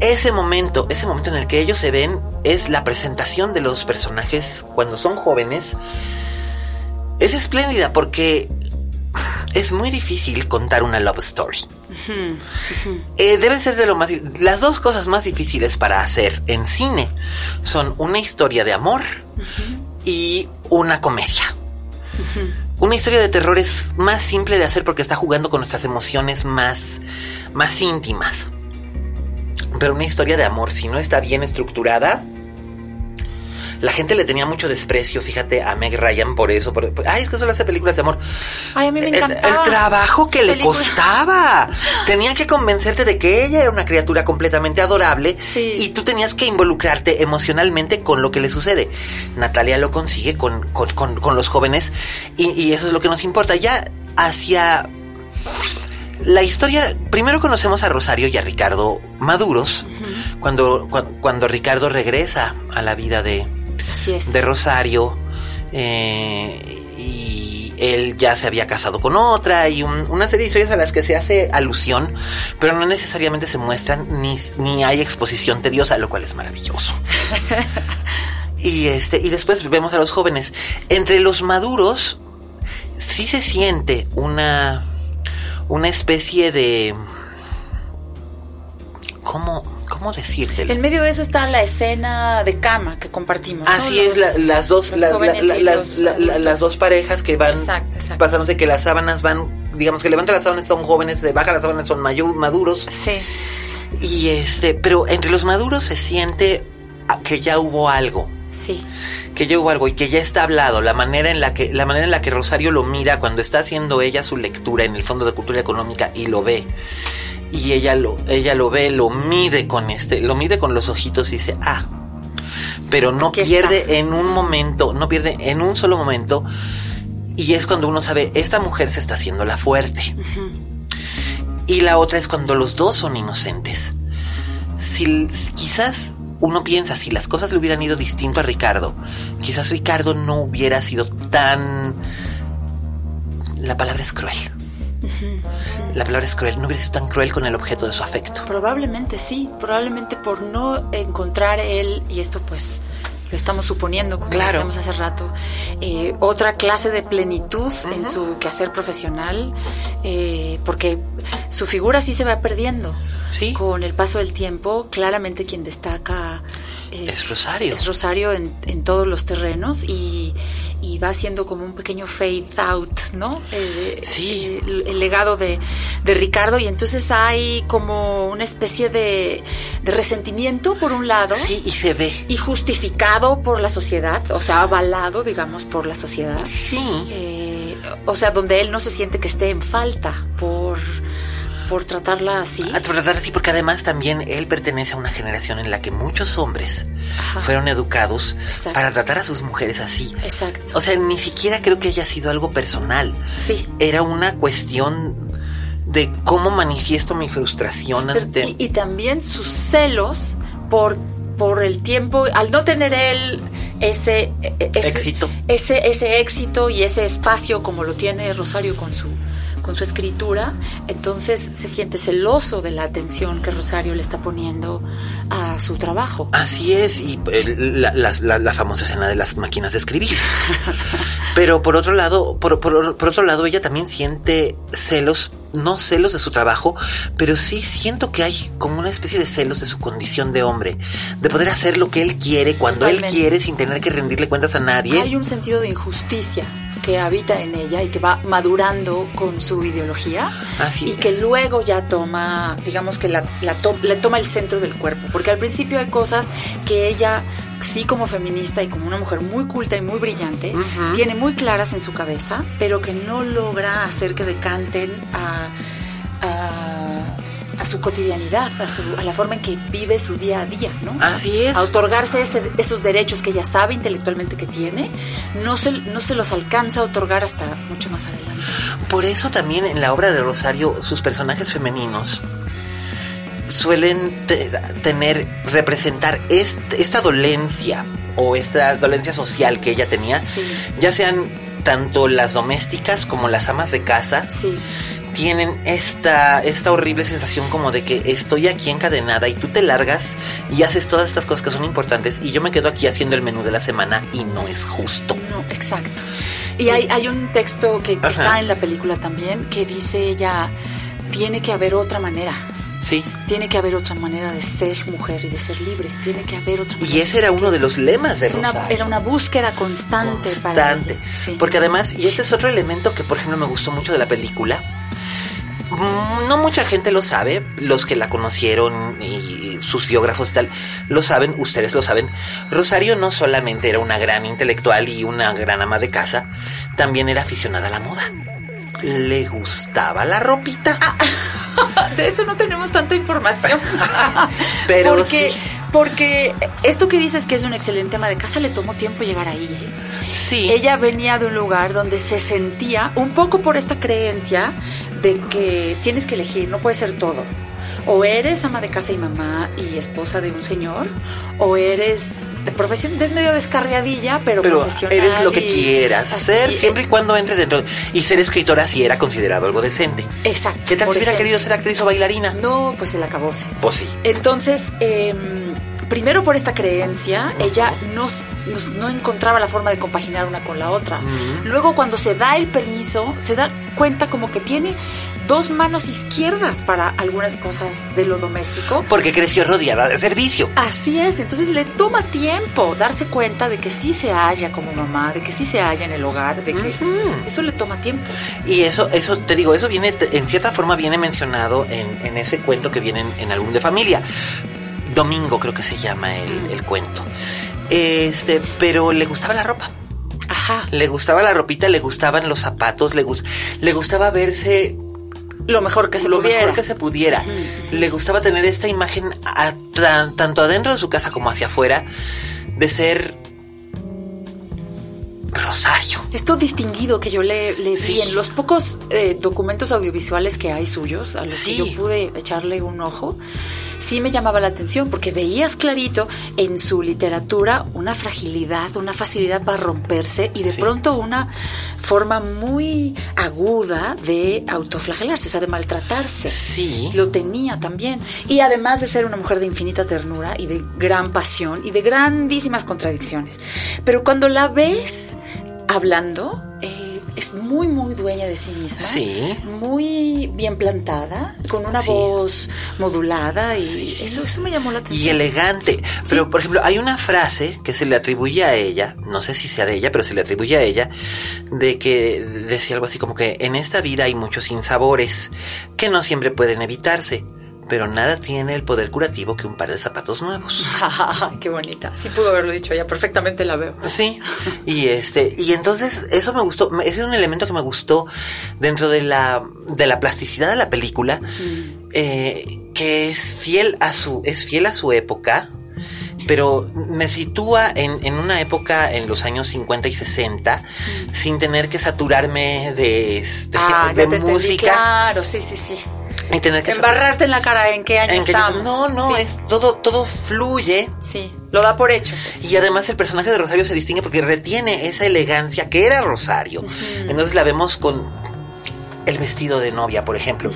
Ese momento, ese momento en el que ellos se ven es la presentación de los personajes cuando son jóvenes. Es espléndida porque es muy difícil contar una love story. Eh, debe ser de lo más... Las dos cosas más difíciles para hacer en cine son una historia de amor y una comedia. Una historia de terror es más simple de hacer porque está jugando con nuestras emociones más, más íntimas. Pero una historia de amor, si no está bien estructurada, la gente le tenía mucho desprecio, fíjate, a Meg Ryan por eso. por- ay, es que solo hace películas de amor. Ay, a mí me encantaba. El, trabajo que le costaba. Tenía que convencerte de que ella era una criatura completamente adorable Sí. y tú tenías que involucrarte emocionalmente con lo que le sucede. Natalia lo consigue con, con- con- con los jóvenes y, y eso es lo que nos importa. Ya hacia la historia, primero conocemos a Rosario y a Ricardo maduros, cuando, cuan- cuando Ricardo regresa a la vida de, Así es. de Rosario eh, y él ya se había casado con otra y un- una serie de historias a las que se hace alusión, pero no necesariamente se muestran ni, ni hay exposición tediosa, lo cual es maravilloso. y este y después vemos a los jóvenes. Entre los maduros sí se siente una una especie de ¿cómo cómo decírtelo? En medio de eso está la escena de cama que compartimos. ¿no? Así es, la- las dos, la- las, dos parejas que van Exacto, exacto. pasándose que las sábanas van digamos que levanta las sábanas son jóvenes, se baja las sábanas son maduros. Sí. Y este, pero entre los maduros se siente que ya hubo algo. Sí. que ya hubo algo y que ya está hablado, la manera en la que la manera en la que Rosario lo mira cuando está haciendo ella su lectura en el Fondo de Cultura Económica y lo ve. Y ella lo ella lo ve, lo mide con este, lo mide con los ojitos y dice, "Ah." Pero no Aquí pierde está. en un momento, no pierde en un solo momento y es cuando uno sabe, esta mujer se está haciendo la fuerte. Y la otra es cuando los dos son inocentes. Si quizás uno piensa, si las cosas le hubieran ido distinto a Ricardo, quizás Ricardo no hubiera sido tan... La palabra es cruel. La palabra es cruel, no hubiera sido tan cruel con el objeto de su afecto. Probablemente sí, probablemente por no encontrar él, y esto pues lo estamos suponiendo, como Claro. decíamos hace rato, eh, otra clase de plenitud en su quehacer profesional, eh, porque su figura sí se va perdiendo. Sí. Con el paso del tiempo, claramente quien destaca Es Rosario. Es Rosario en, en todos los terrenos y, y va siendo como un pequeño fade out, ¿no? Eh, Sí. El, el legado de, de Ricardo y entonces hay como una especie de, de resentimiento por un lado. Sí, y se ve. Y justificado por la sociedad, o sea, avalado, digamos, por la sociedad. Sí. Eh, o sea, donde él no se siente que esté en falta por, por tratarla así. A tratar así, porque además también él pertenece a una generación en la que muchos hombres Ajá. fueron educados Exacto. para tratar a sus mujeres así. Exacto. O sea, ni siquiera creo que haya sido algo personal. Sí. Era una cuestión de cómo manifiesto mi frustración Pero- ante... y, y también sus celos por por el tiempo al no tener él ese, e- ese Éxito. ese ese éxito y ese espacio como lo tiene Rosario con su con su escritura entonces se siente celoso de la atención que Rosario le está poniendo a su trabajo Así es, y eh, la, la- la- famosa escena de las máquinas de escribir. Pero por otro lado, por, por- por otro lado, ella también siente celos, no celos de su trabajo, pero sí siento que hay como una especie de celos de su condición de hombre, de poder hacer lo que él quiere cuando él quiere sin tener que rendirle cuentas a nadie. hay un sentido de injusticia que habita en ella y que va madurando con su ideología Así y es. que luego ya toma, digamos que la, la to- le toma el centro del cuerpo, porque al principio hay cosas que ella, sí como feminista y como una mujer muy culta y muy brillante, tiene muy claras en su cabeza, pero que no logra hacer que decanten a... a a su cotidianidad, a, su- a la forma en que vive su día a día, ¿no? Así es. A otorgarse ese- esos derechos que ella sabe intelectualmente que tiene, no se, no se los alcanza a otorgar hasta mucho más adelante. Por eso también en la obra de Rosario sus personajes femeninos suelen te- tener, representar est- esta dolencia o esta dolencia social que ella tenía, Sí. ya sean tanto las domésticas como las amas de casa, Sí, tienen esta, esta horrible sensación como de que estoy aquí encadenada y tú te largas y haces todas estas cosas que son importantes y yo me quedo aquí haciendo el menú de la semana y no es justo. no, exacto. Y hay, hay un texto que Ajá. está en la película también que dice ella, tiene que haber otra manera. Sí. Tiene que haber otra manera de ser mujer y de ser libre. Tiene que haber otra manera. Y ese era uno de los lemas de Es una- Rosario. era una búsqueda constante, para constante. Sí. Porque además, y ese es otro elemento que por ejemplo me gustó mucho de la película. Mm, No mucha gente lo sabe, los que la conocieron y sus biógrafos y tal, lo saben, ustedes lo saben. Rosario no solamente era una gran intelectual y una gran ama de casa, también era aficionada a la moda. Le gustaba la ropita. De eso no tenemos tanta información. Pero porque, sí. porque esto que dices que es un excelente ama de casa le tomó tiempo llegar ahí. ¿eh? sí. Ella venía de un lugar donde se sentía un poco por esta creencia de que tienes que elegir, no puede ser todo. O eres ama de casa y mamá y esposa de un señor, o eres de profesión, es medio descarriadilla, pero, pero profesional. eres lo que quieras así, ser, siempre y cuando entre dentro. Y ser escritora sí era considerado algo decente. Exacto. ¿Qué tal si hubiera ejemplo. querido ser actriz o bailarina? No, pues se la acabó. Pues sí. Entonces, eh, primero por esta creencia, ella no, no, encontraba la forma de compaginar una con la otra. Luego cuando se da el permiso, se da cuenta como que tiene dos manos izquierdas para algunas cosas de lo doméstico. Porque creció rodeada de servicio. Así es, entonces le toma tiempo darse cuenta de que sí se halla como mamá, de que sí se halla en el hogar, de que eso le toma tiempo. Y eso, eso, te digo, eso viene, en cierta forma viene mencionado en, en ese cuento que viene en, en álbum de familia. Domingo creo que se llama el, el cuento. Este, pero le gustaba la ropa. Ajá. Le gustaba la ropita, le gustaban los zapatos, le, gus- le gustaba verse Lo mejor que se lo pudiera. mejor que se pudiera. Le gustaba tener esta imagen a- tan- tanto adentro de su casa como hacia afuera de ser Rosario. Esto distinguido que yo le, le Sí. vi en los pocos eh, documentos audiovisuales que hay suyos, a los Sí. que yo pude echarle un ojo, sí me llamaba la atención porque veías clarito en su literatura una fragilidad, una facilidad para romperse y de Sí. pronto una forma muy aguda de autoflagelarse, o sea, de maltratarse. Sí. Lo tenía también. Y además de ser una mujer de infinita ternura y de gran pasión y de grandísimas contradicciones. Pero cuando la ves hablando, eh, es muy, muy dueña de sí misma. Sí. Muy bien plantada, con una Sí. voz modulada y Sí. eso, eso me llamó la Y atención. elegante. Pero, por ejemplo, hay una frase que se le atribuye a ella, no sé si sea de ella, pero se le atribuye a ella, de que decía algo así como que en esta vida hay muchos sinsabores que no siempre pueden evitarse, pero nada tiene el poder curativo que un par de zapatos nuevos. Qué bonita. Sí pudo haberlo dicho ella, perfectamente la veo. Sí, y este, y entonces eso me gustó, ese es un elemento que me gustó dentro de la, de la plasticidad de la película, eh, que es fiel a su, es fiel a su época, pero me sitúa en, en una época en los años 50 y 60, sin tener que saturarme de, este, Ah, de ya entendí, música claro, sí, sí, sí. Y tener que Embarrarte en la cara en qué año en que estamos. no, no, Sí, es todo, todo fluye. Sí, lo da por hecho. pues. Y además el personaje de Rosario se distingue porque retiene esa elegancia que era Rosario. Entonces la vemos con el vestido de novia, por ejemplo.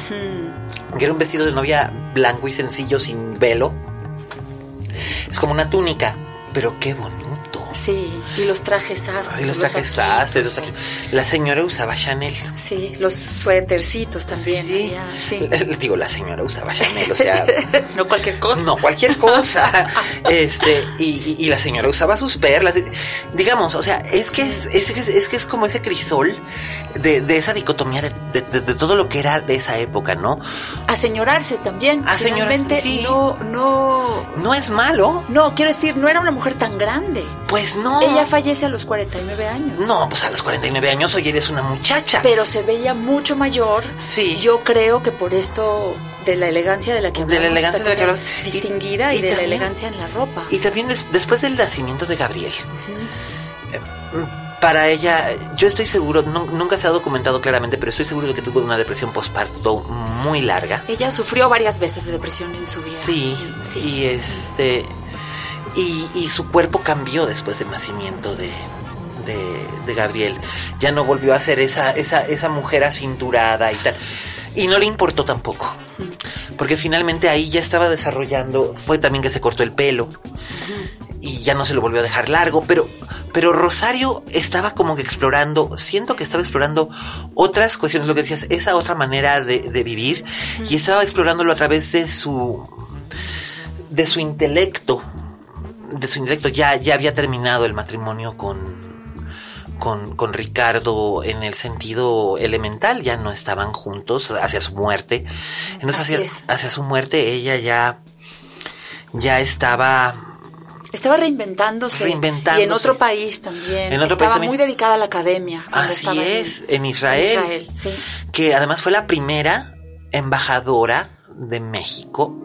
Que era un vestido de novia blanco y sencillo, sin velo. Es como una túnica, pero qué bonito. Sí, y los trajes sastres. Ay, los trajes sastres, los trajes- La señora usaba Chanel. Sí, los suétercitos también. sí, sí. Digo, la señora usaba Chanel, o sea... no cualquier cosa. No, cualquier cosa. este, y, y- y la señora usaba sus perlas. Digamos, o sea, es que es, es, que es- es que es como ese crisol de, de esa dicotomía de, de- todo lo que era de esa época, ¿no? Aseñorarse también. Aseñorarse, sí. no, no. No es malo, No, quiero decir, no era una mujer tan grande. pues no. Ella fallece a los 49 años. No, pues a los 49 años hoy eres una muchacha. Pero se veía mucho mayor. Sí. Yo creo que por esto de la elegancia de la que De la hablamos. elegancia de la que hablamos. Distinguida y, y de la elegancia en la ropa. Y también des- después del nacimiento de Gabriel. eh, Para ella, yo estoy seguro, nu- nunca se ha documentado claramente, pero estoy seguro de que tuvo una depresión postparto muy larga. Ella sufrió varias veces de depresión en su vida. Sí, sí. y este. Y, y su cuerpo cambió después del nacimiento de, de, de Gabriel. Ya no volvió a ser esa, esa, esa mujer acinturada y tal. Y no le importó tampoco. Porque finalmente ahí ya estaba desarrollando. Fue también que se cortó el pelo. Y ya no se lo volvió a dejar largo. Pero, pero Rosario estaba como que explorando. Siento que estaba explorando otras cuestiones. Lo que decías, esa otra manera de, de vivir. Y estaba explorándolo a través de su. de su intelecto. De su intelecto. Ya, ya había terminado el matrimonio con con, con Ricardo en el sentido elemental, ya no estaban juntos hacia su muerte. Entonces, hacia, su muerte, ella ya, ya estaba. Estaba reinventándose. Reinventándose. Y en otro país también. En otro país estaba también. muy dedicada a la academia. Así es, en Israel. Israel, sí. Que además fue la primera embajadora de México en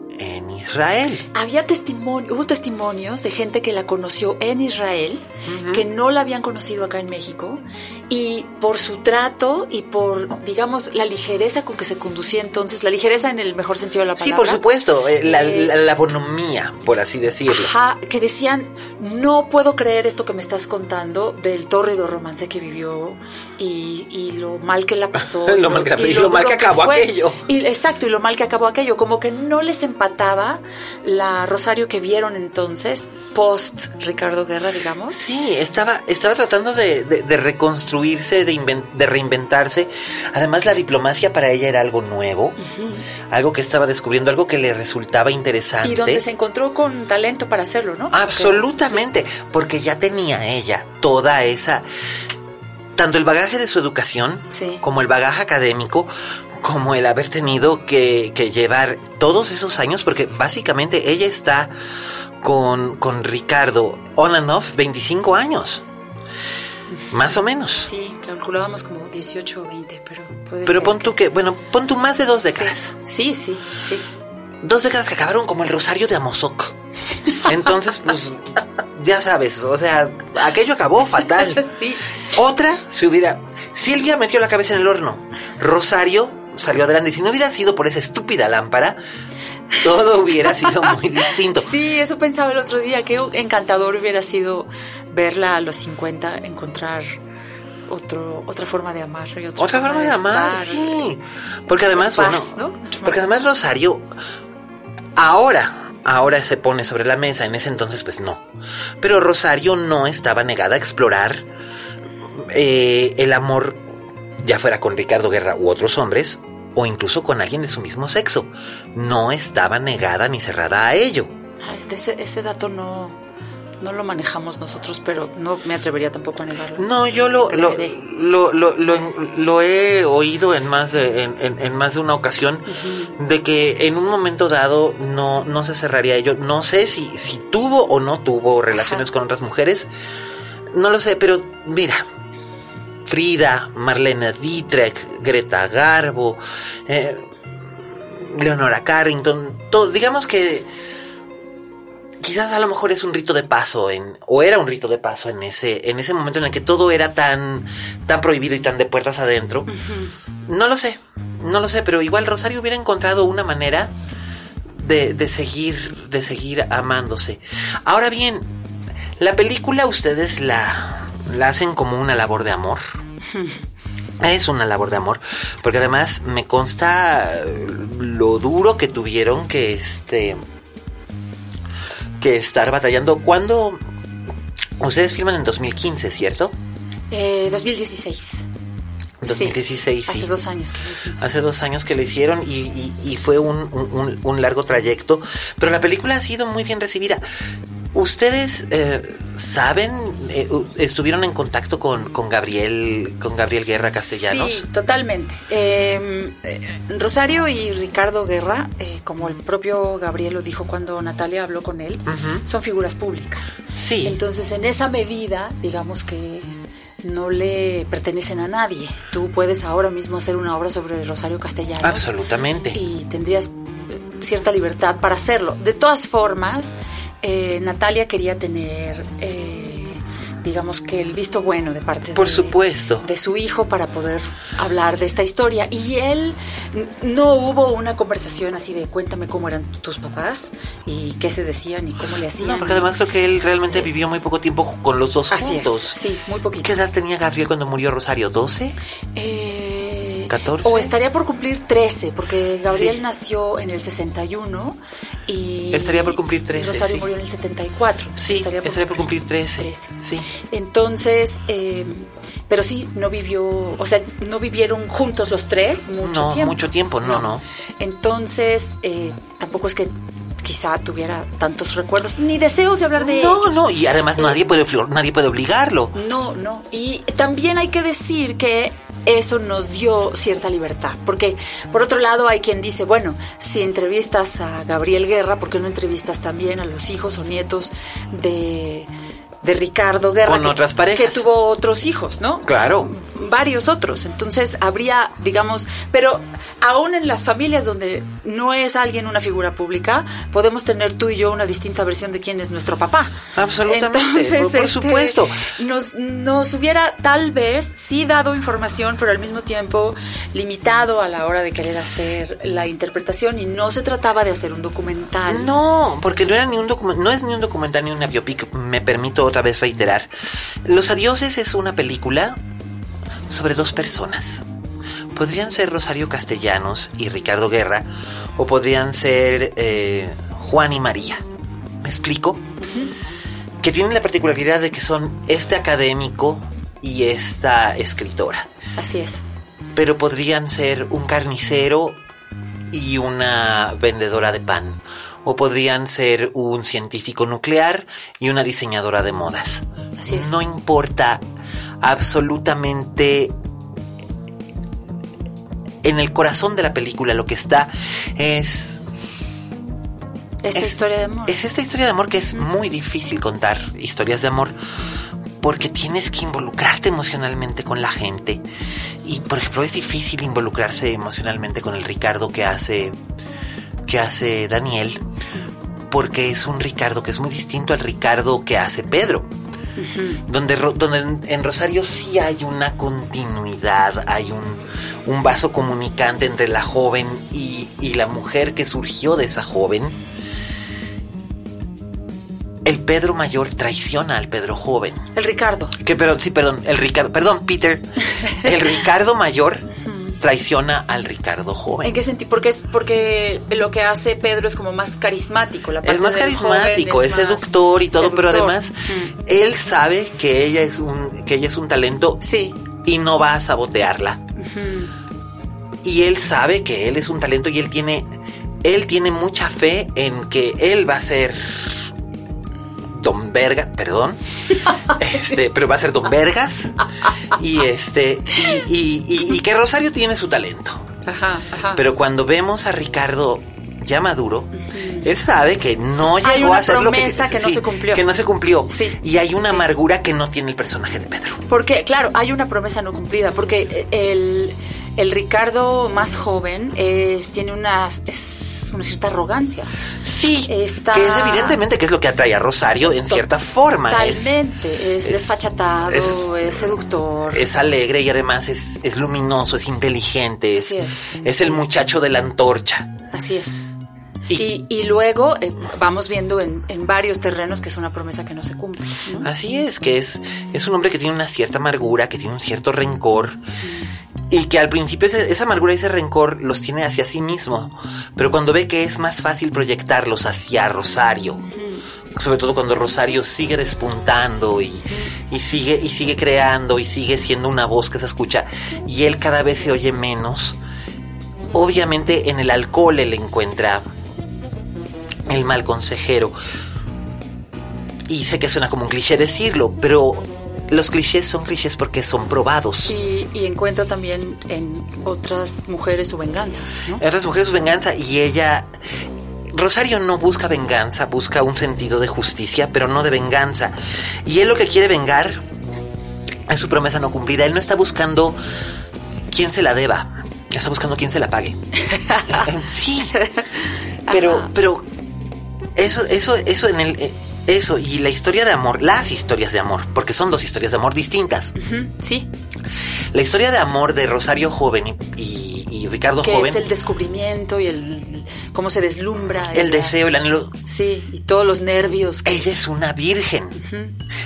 Israel. Había testimonio, hubo testimonios de gente que la conoció en Israel, que no la habían conocido acá en México y por su trato y por, digamos, la ligereza con que se conducía entonces, la ligereza en el mejor sentido de la palabra. Sí, por supuesto, eh, la, Eh, la- la bonomía, por así decirlo. Ajá, que decían, no puedo creer esto que me estás contando del tórrido romance que vivió y, y lo mal que la pasó. Lo mal que la- y lo mal duro que acabó aquello. Y, exacto, y lo mal que acabó aquello. Como que no les empataba la Rosario que vieron entonces, post Ricardo Guerra, digamos. Sí, estaba, estaba tratando de, de- de de, inven- de reinventarse. Además, la diplomacia para ella era algo nuevo, algo que estaba descubriendo, algo que le resultaba interesante. Y donde se encontró con talento para hacerlo, ¿no? Absolutamente, porque ya tenía ella toda esa, tanto el bagaje de su educación, Sí. como el bagaje académico, como el haber tenido que, que llevar todos esos años, porque básicamente ella está con, con Ricardo on and off 25 años, más o menos. Sí, calculábamos como 18 o 20, pero puede Pero ser pon tú que, bueno, pon tú más de dos décadas. Sí, sí, sí. Dos décadas que acabaron como el Rosario de Amozoc. Entonces, pues, ya sabes, o sea, aquello acabó fatal. Sí. Otra se hubiera. Silvia metió la cabeza en el horno. Rosario salió adelante. Si no hubiera sido por esa estúpida lámpara, todo hubiera sido muy distinto. Sí, eso pensaba el otro día, qué encantador hubiera sido verla a los 50, encontrar otro, otra forma de amar y otra, Otra forma de amar, estar. sí. Porque además, Paz, bueno, ¿no? Porque además Rosario ahora, ahora se pone sobre la mesa, en ese entonces pues no. Pero Rosario no estaba negada a explorar eh, el amor, ya fuera con Ricardo Guerra u otros hombres, o incluso con alguien de su mismo sexo. No estaba negada ni cerrada a ello. Ay, ese, ese dato no, no lo manejamos nosotros, pero no me atrevería tampoco a negarlo. No, yo lo, lo, lo, lo, he oído en más de, en, en- en más de una ocasión de que en un momento dado no, no se cerraría ello. No sé si, si tuvo o no tuvo relaciones Ajá. con otras mujeres. No lo sé, pero mira. Frida, Marlene Dietrich, Greta Garbo, eh, Leonora Carrington, todo, digamos que quizás a lo mejor es un rito de paso en o era un rito de paso en ese en ese momento en el que todo era tan tan prohibido y tan de puertas adentro. No lo sé, no lo sé, pero igual Rosario hubiera encontrado una manera de, de seguir de seguir amándose. Ahora bien, la película ustedes la la hacen como una labor de amor. Es una labor de amor, porque además me consta lo duro que tuvieron que este que estar batallando. ¿Cuándo? Ustedes filman en 2015, ¿cierto? Eh, 2016. 2016, Sí, sí. Hace dos años que lo hicimos. Hace dos años que lo hicieron y, y- y fue un, un- un largo trayecto, pero la película ha sido muy bien recibida. ¿Ustedes eh, saben, eh, estuvieron en contacto con, con Gabriel, con Gabriel Guerra Castellanos? Sí, totalmente. Eh, eh, Rosario y Ricardo Guerra, como el propio Gabriel lo dijo cuando Natalia habló con él, son figuras públicas. Sí. Entonces, en esa medida, digamos que no le pertenecen a nadie. Tú puedes ahora mismo hacer una obra sobre Rosario Castellanos. Absolutamente. Y tendrías cierta libertad para hacerlo. De todas formas, eh, Natalia quería tener, eh, digamos que el visto bueno de parte Por de, supuesto. de su hijo para poder hablar de esta historia. Y él, no hubo una conversación así de cuéntame cómo eran tus papás y qué se decían y cómo le hacían. No, porque además creo que él realmente vivió muy poco tiempo con los dos Así es, juntos. sí, muy poquito. ¿Qué edad tenía Gabriel cuando murió Rosario? ¿12? Eh, 14. O estaría por cumplir 13, porque Gabriel Sí. nació en el 61 y... Estaría por cumplir 13, Rosario sí. murió en el 74. Sí, estaría por, cumplir 13. 13. Sí. Entonces, eh, pero sí, no vivió, o sea, no vivieron juntos los tres mucho No, tiempo. mucho tiempo, no, no. Entonces, eh, tampoco es que quizá tuviera tantos recuerdos ni deseos de hablar de No, ellos. no, y además nadie puede, nadie puede obligarlo. No, no. Y también hay que decir que eso nos dio cierta libertad. Porque, por otro lado, hay quien dice, bueno, si entrevistas a Gabriel Guerra, ¿por qué no entrevistas también a los hijos o nietos de de Ricardo Guerra. Con que- otras parejas. Que tuvo otros hijos, ¿no? Claro. Varios otros. Entonces habría, digamos, pero aún en las familias donde no es alguien una figura pública, podemos tener tú y yo una distinta versión de quién es nuestro papá. Absolutamente, por- por supuesto. Nos, nos hubiera tal vez sí dado información, pero al mismo tiempo limitado a la hora de querer hacer la interpretación y no se trataba de hacer un documental. No, porque no era ni un no es ni un documental ni una biopic, me permito otra vez reiterar. Los Adioses es una película sobre dos personas. Podrían ser Rosario Castellanos y Ricardo Guerra, o podrían ser eh, Juan y María. ¿Me explico? Que tienen la particularidad de que son este académico y esta escritora. Así es. pero podrían ser un carnicero y una vendedora de pan. O podrían ser un científico nuclear y una diseñadora de modas. Así es. No importa absolutamente... En el corazón de la película lo que está es... Esta es- historia de amor. Es esta historia de amor que es muy difícil contar historias de amor porque tienes que involucrarte emocionalmente con la gente. Y por ejemplo, es difícil involucrarse emocionalmente con el Ricardo que hace que hace Daniel porque es un Ricardo que es muy distinto al Ricardo que hace Pedro. Donde, donde en, en Rosario sí hay una continuidad, hay un, un vaso comunicante entre la joven y, y la mujer que surgió de esa joven. El Pedro mayor traiciona al Pedro joven. El Ricardo. Que, perdón, sí, perdón, el Ricardo, perdón, Peter. El Ricardo mayor traiciona al Ricardo joven. ¿En qué sentido? Porque es porque lo que hace Pedro es como más carismático. La Es parte más del carismático, joven es más seductor y todo, pero además Mm. él sabe que ella es un que ella es un talento Sí. y no va a sabotearla. Y él sabe que él es un talento y él tiene él tiene mucha fe en que él va a ser Don Verga, perdón. Este, pero va a ser Don Vergas. Y este, y, y- y- y que Rosario tiene su talento. Ajá, ajá. Pero cuando vemos a Ricardo ya maduro, él sabe que no llegó Hay una a ser lo que promesa que no se cumplió. Que no se cumplió. Sí, y hay una sí. amargura que no tiene el personaje de Pedro. Porque, claro, hay una promesa no cumplida, porque el, el Ricardo más joven es, tiene una, es una cierta arrogancia. Sí, Está- que es evidentemente que es lo que atrae a Rosario en cierta forma. Totalmente. Es, es- desfachatado, es- es, seductor. es alegre y además es, es luminoso, es inteligente, es, el muchacho de la antorcha. Así es. Y- Y, luego eh, vamos viendo en, en varios terrenos que es una promesa que no se cumple. ¿no? Así es, que es, es un hombre que tiene una cierta amargura, que tiene un cierto rencor. Y que al principio ese- esa amargura y ese rencor los tiene hacia sí mismo. Pero cuando ve que es más fácil proyectarlos hacia Rosario. Sobre todo cuando Rosario sigue despuntando y, y sigue, y sigue creando y sigue siendo una voz que se escucha. Y él cada vez se oye menos. Obviamente en el alcohol él encuentra el mal consejero. Y sé que suena como un cliché decirlo, pero los clichés son clichés porque son probados. Y, y encuentra también en otras mujeres su venganza. ¿no? En otras mujeres su venganza y ella... Rosario no busca venganza, busca un sentido de justicia, pero no de venganza. Y él lo que quiere vengar es su promesa no cumplida. Él no está buscando quién se la deba, está buscando quién se la pague. sí, pero, Ajá. pero eso, eso, eso en el, eso y la historia de amor, las historias de amor, porque son dos historias de amor distintas. Sí, La historia de amor de Rosario joven y, y- y Ricardo que joven, es el descubrimiento y el cómo se deslumbra. el ella. deseo, el anhelo. Sí, y todos los nervios. que- Ella es una virgen.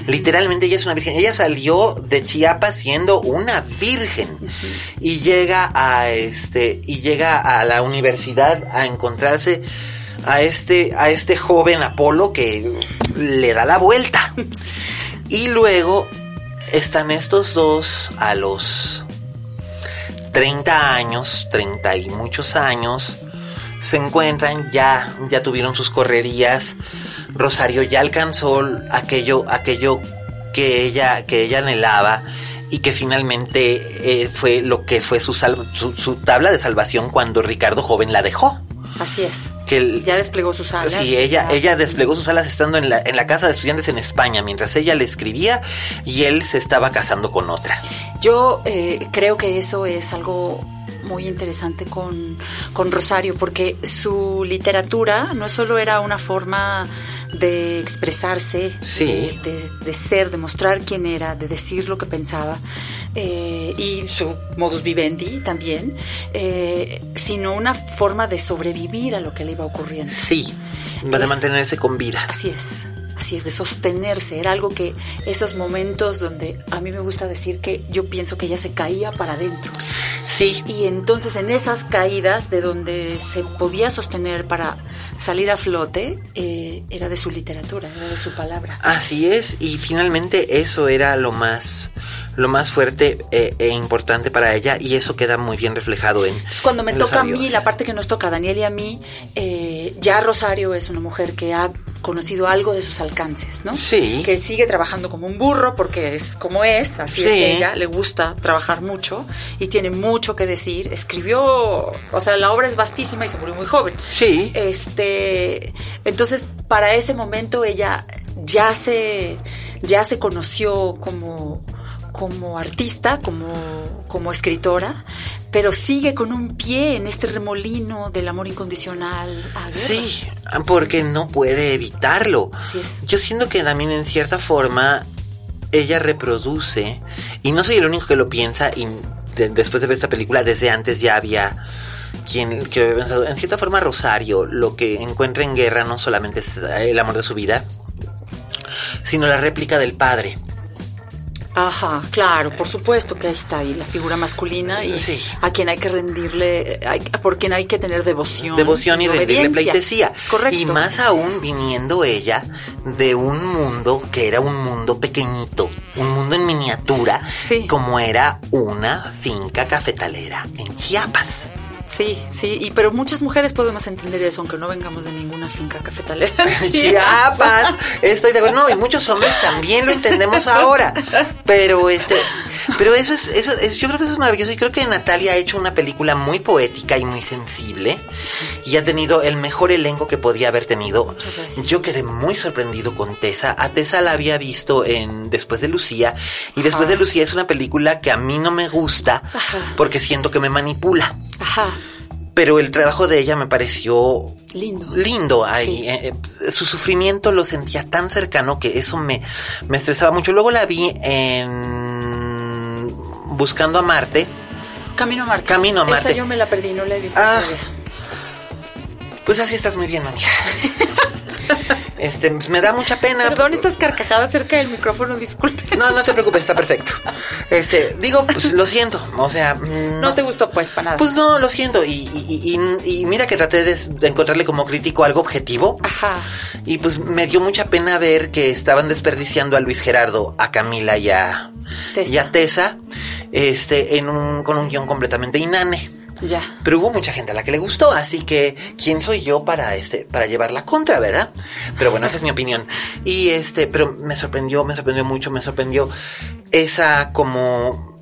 Literalmente ella es una virgen. Ella salió de Chiapas siendo una virgen. Y llega a este. Y llega a la universidad a encontrarse a este. a este joven Apolo que le da la vuelta. Y luego están estos dos a los 30 años, 30 y muchos años, se encuentran, ya, ya tuvieron sus correrías. Rosario ya alcanzó aquello, aquello que ella, que ella anhelaba y que finalmente eh, fue lo que fue su, su tabla de salvación cuando Ricardo joven la dejó. Así es. Que el- ya desplegó sus alas. Sí, ella, ya- ella desplegó sus alas estando en la, en la casa de estudiantes en España, mientras ella le escribía y él se estaba casando con otra. Yo eh, creo que eso es algo muy interesante con, con Rosario, porque su literatura no solo era una forma de expresarse, Sí. de, de- de ser, de mostrar quién era, de decir lo que pensaba, eh, y su modus vivendi también, eh, sino una forma de sobrevivir a lo que le iba ocurriendo. Sí, de Es- mantenerse con vida. Así es, así es, de sostenerse. Era algo que esos momentos donde a mí me gusta decir que yo pienso que ella se caía para adentro. Sí, Y entonces en esas caídas de donde se podía sostener para salir a flote, eh, era de su literatura, era de su palabra. así es. Y finalmente eso era lo más, lo más fuerte eh, e importante para ella y eso queda muy bien reflejado en. Entonces, cuando me en toca a mí, la parte que nos toca a Daniel y a mí, eh, ya Rosario es una mujer que ha conocido algo de sus alcances, ¿no? Sí. Que sigue trabajando como un burro porque es como es, así Sí. es ella, le gusta trabajar mucho y tiene mucho que decir. Escribió, o sea, la obra es vastísima y se murió muy joven. Sí. Este, entonces, para ese momento ella ya se, ya se conoció como, como artista, como, como escritora, pero sigue con un pie en este remolino del amor incondicional a. Sí, porque no puede evitarlo. Así es. Yo siento que también en cierta forma ella reproduce, y no soy el único que lo piensa, y de- después de ver esta película, desde antes ya había quien que había pensado, en cierta forma Rosario lo que encuentra en guerra no solamente es el amor de su vida, sino la réplica del padre. Ajá, claro, por supuesto que ahí está ahí la figura masculina y Sí. a quien hay que rendirle, hay- por quien hay que tener devoción. devoción y rendirle pleitesía. Es correcto. Y más aún viniendo ella de un mundo que era un mundo pequeñito, un mundo en miniatura, Sí. como era una finca cafetalera en Chiapas. Sí, sí, y pero muchas mujeres podemos entender eso, aunque no vengamos de ninguna finca cafetalera. Chiapas, estoy de acuerdo. No, y muchos hombres también lo entendemos ahora. Pero este, pero eso es, eso es, yo creo que eso es maravilloso. Y creo que Natalia ha hecho una película muy poética y muy sensible. Y ha tenido el mejor elenco que podía haber tenido. Yo quedé muy sorprendido con Tessa. A Tessa la había visto en Después de Lucía. Y Después de Lucía es una película que a mí no me gusta Ajá. porque siento que me manipula. Ajá, Pero el trabajo de ella me pareció lindo. lindo ahí. Sí. eh, eh, su sufrimiento lo sentía tan cercano que eso me, me estresaba mucho. Luego la vi en Buscando a Marte. Camino a Marte. Camino a Marte. Esa yo me la perdí, no la he visto Ah. Pues así estás muy bien, amiga. Este, pues, me da mucha pena. Perdón, estas carcajadas cerca del micrófono, disculpe. No, no te preocupes, está perfecto. Este, digo, pues lo siento. O sea, mm, No te gustó, pues, para nada. Pues no, lo siento. Y, y- y- y mira que traté de, de encontrarle como crítico algo objetivo. Ajá. Y pues me dio mucha pena ver que estaban desperdiciando a Luis Gerardo, a Camila y a Tessa. y a Tessa, este, en un, con un guion completamente inane. Ya. Pero hubo mucha gente a la que le gustó, así que ¿quién soy yo para este, para llevar la contra, verdad? Pero bueno, esa es mi opinión. Y este, pero me sorprendió, me sorprendió mucho, me sorprendió esa como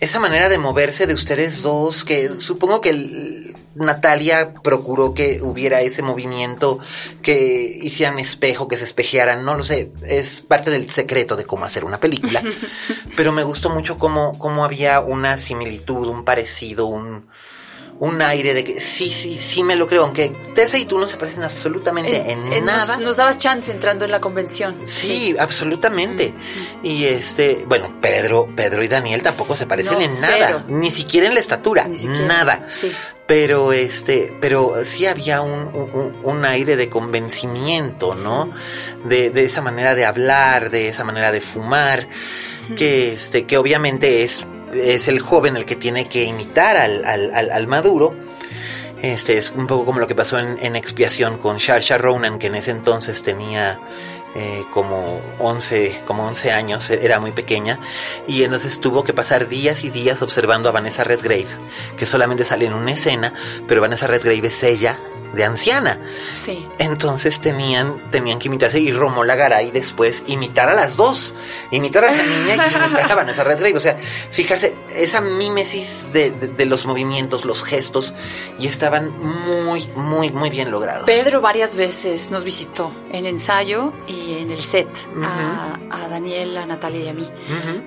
esa manera de moverse de ustedes dos, que supongo que Natalia procuró que hubiera ese movimiento, que hicieran espejo, que se espejearan, no lo sé, es parte del secreto de cómo hacer una película. Pero me gustó mucho cómo, cómo había una similitud, un parecido, un, un aire de que sí, sí, sí me lo creo, aunque Tessa y tú no se parecen absolutamente en, Eh, nada. Nos, nos dabas chance entrando en la convención. Sí, absolutamente. Y este, bueno, Pedro, Pedro y Daniel tampoco se parecen No, en nada, cero. ni siquiera en la estatura, Ni nada. sí. Pero este, pero sí había un, un- un aire de convencimiento, ¿no? De, de esa manera de hablar, de esa manera de fumar, que este, que obviamente es, es el joven el que tiene que imitar al, al, al- maduro. Este es un poco como lo que pasó en, Expiación con Saoirse Ronan, que en ese entonces tenía eh, como 11, como 11 años, era muy pequeña, y entonces tuvo que pasar días y días observando a Vanessa Redgrave, que solamente sale en una escena, pero Vanessa Redgrave es ella de anciana. Sí. Entonces tenían, tenían que imitarse y Romola Garay después imitar a las dos, imitar a la niña y imitar a Vanessa Redgrave. O sea, fijarse, esa mímesis de, de- de los movimientos, los gestos y esta estaban muy, muy, muy bien logrados. Pedro varias veces nos visitó en ensayo y en el set a, a Daniel, a Natalia y a mí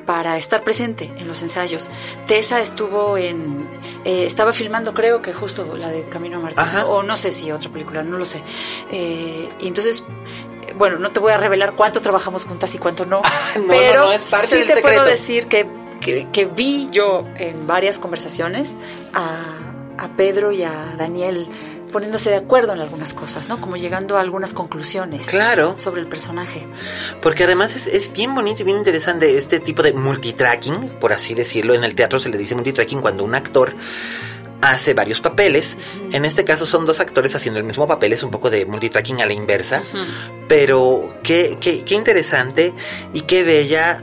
para estar presente en los ensayos. Tessa estuvo en, eh, estaba filmando creo que justo la de Camino a Martín Ajá. o no sé si otra película, no lo sé. Eh, y entonces eh, bueno, no te voy a revelar cuánto trabajamos juntas y cuánto no, no, pero no, no, es parte sí del te puedo decir que, que, que vi yo en varias conversaciones a, a Pedro y a Daniel poniéndose de acuerdo en algunas cosas, ¿no? Como llegando a algunas conclusiones Claro. sobre el personaje. Porque además es, es bien bonito y bien interesante este tipo de multitracking, por así decirlo. En el teatro se le dice multitracking cuando un actor hace varios papeles. En este caso son dos actores haciendo el mismo papel, es un poco de multitracking a la inversa. Pero qué, qué, qué interesante y qué bella,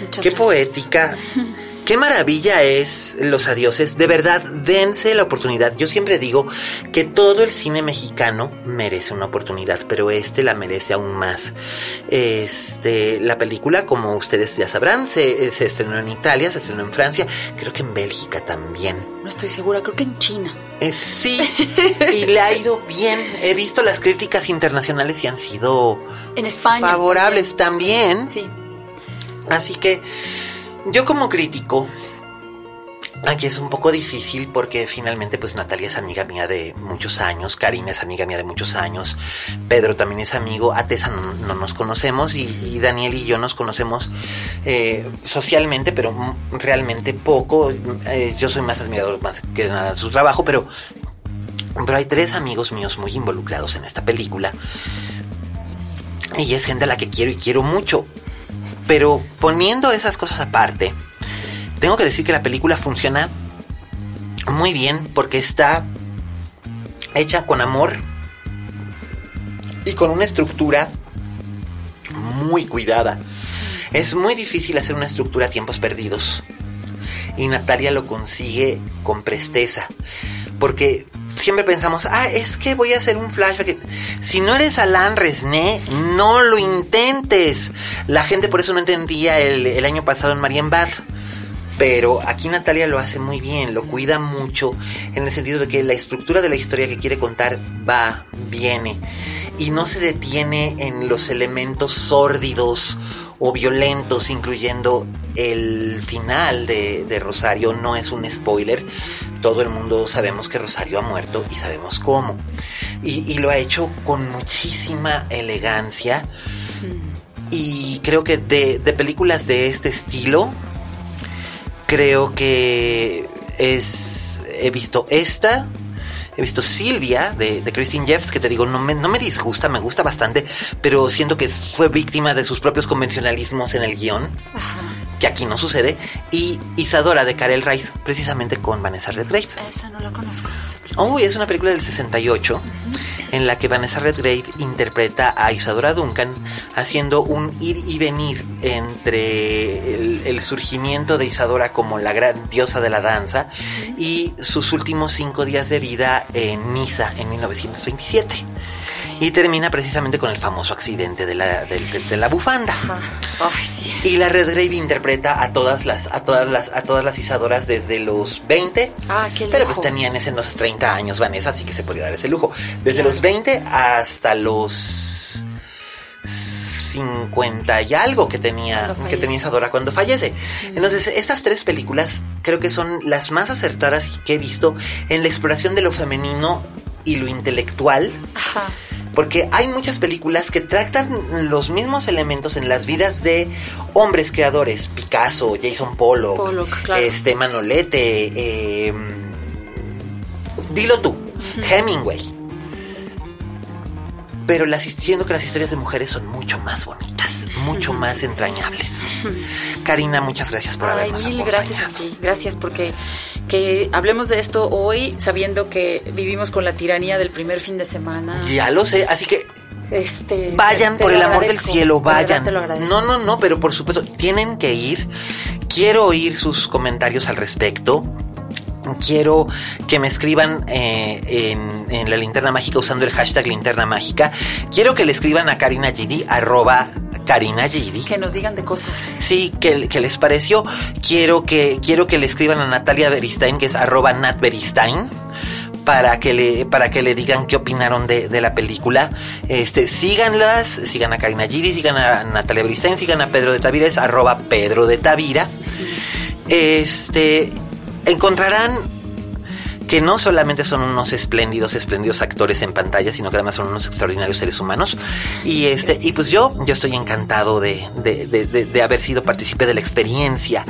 Muchas qué gracias. poética. Qué maravilla es Los Adioses. De verdad, dense la oportunidad. Yo siempre digo que todo el cine mexicano merece una oportunidad, pero este la merece aún más. Este, la película, como ustedes ya sabrán, se, se estrenó en Italia, se estrenó en Francia, creo que en Bélgica también. No estoy segura, creo que en China. Eh, sí, y le ha ido bien. He visto las críticas internacionales y han sido En España. favorables también. Sí. Así que yo como crítico, aquí es un poco difícil porque finalmente pues Natalia es amiga mía de muchos años, Karina es amiga mía de muchos años, Pedro también es amigo, a Tessa no, no nos conocemos y, Daniel y yo nos conocemos eh, socialmente, pero realmente poco. Eh, yo soy más admirador más que nada de su trabajo, pero, pero hay tres amigos míos muy involucrados en esta película. Y es gente a la que quiero y quiero mucho. Pero poniendo esas cosas aparte, tengo que decir que la película funciona muy bien porque está hecha con amor y con una estructura muy cuidada. Es muy difícil hacer una estructura a tiempos perdidos. Y Natalia lo consigue con presteza. Porque siempre pensamos, ah, es que voy a hacer un flashback. Si no eres Alan Resné, no lo intentes. La gente por eso no entendía el, año pasado en Marian Bad. Pero aquí Natalia lo hace muy bien, lo cuida mucho, en el sentido de que la estructura de la historia que quiere contar va, viene, y no se detiene en los elementos sórdidos o violentos, incluyendo el final de Rosario, no es un spoiler, todo el mundo sabemos que Rosario ha muerto y sabemos cómo, y, y lo ha hecho con muchísima elegancia, y creo que de, de películas de este estilo, creo que es he visto esta he visto Silvia de, de Christine Jeffs que te digo no me, no me disgusta me gusta bastante pero siento que fue víctima de sus propios convencionalismos en el guion que aquí no sucede y Isadora de Karel Rice precisamente con Vanessa Redgrave Esa no la conozco. Uy, es una película del 68 en la que Vanessa Redgrave interpreta a Isadora Duncan haciendo un ir y venir entre el, el surgimiento de Isadora como la gran diosa de la danza y sus últimos cinco días de vida en Niza en 1927. Y termina precisamente con el famoso accidente de la, de- de- de la bufanda. Ajá. Ay, sí. Y la Redgrave interpreta a todas las, a todas las, a todas las Isadoras desde los 20 Ah, qué pero lujo. pues tenían ese unos 30 años, Vanessa, así que se podía dar ese lujo. Desde los 20 hasta los 50 y algo que tenía, que tenía Isadora cuando fallece. Entonces, estas tres películas creo que son las más acertadas que he visto en la exploración de lo femenino y lo intelectual. Ajá. Porque hay muchas películas que tratan los mismos elementos en las vidas de hombres creadores. Picasso, Jason Pollock, Pollock, claro. este Manolete, eh, dilo tú, Hemingway. Pero las, siendo que las historias de mujeres son mucho más bonitas, mucho más entrañables. Karina, muchas gracias por Ay, habernos mil gracias a ti. Gracias porque que hablemos de esto hoy sabiendo que vivimos con la tiranía del primer fin de semana. Ya lo sé, así que Este, Vayan por el amor del cielo, vayan. No, no, no, pero por supuesto, tienen que ir. Quiero oír sus comentarios al respecto. Quiero que me escriban eh, en, en la linterna mágica usando el hashtag linterna mágica. Quiero que le escriban a Karina Gidi, arroba Karina Gidi. Que nos digan de cosas. Sí, que, que les pareció. Quiero que, quiero que le escriban a Natalia Beristain, que es arroba Nat Beristain, para que le, para que le digan qué opinaron de, de la película. Este, síganlas, sigan a Karina Giri, sigan a Natalia Bristén, sigan a Pedro de Tavira, es arroba Pedro de Tavira. Este, encontrarán que no solamente son unos espléndidos, espléndidos actores en pantalla, sino que además son unos extraordinarios seres humanos. Y este, y pues yo, yo estoy encantado de, de, de, de haber sido partícipe de la experiencia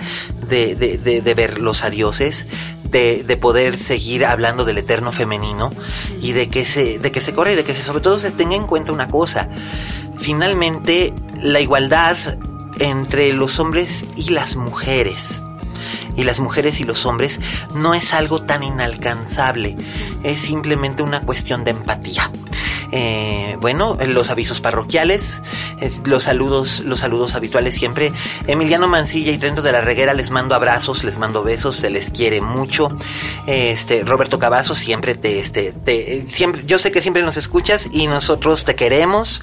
de, ver los adioses, de, poder seguir hablando del eterno femenino y de que se, de que se corre y de que se, sobre todo se tenga en cuenta una cosa. Finalmente, la igualdad entre los hombres y las mujeres y las mujeres y los hombres no es algo tan inalcanzable, es simplemente una cuestión de empatía. Eh, bueno, los avisos parroquiales, los saludos, los saludos habituales siempre. Emiliano Mancilla y Trento de la Reguera les mando abrazos, les mando besos, se les quiere mucho. Este, Roberto Cavazo siempre te, este, te, siempre, yo sé que siempre nos escuchas y nosotros te queremos.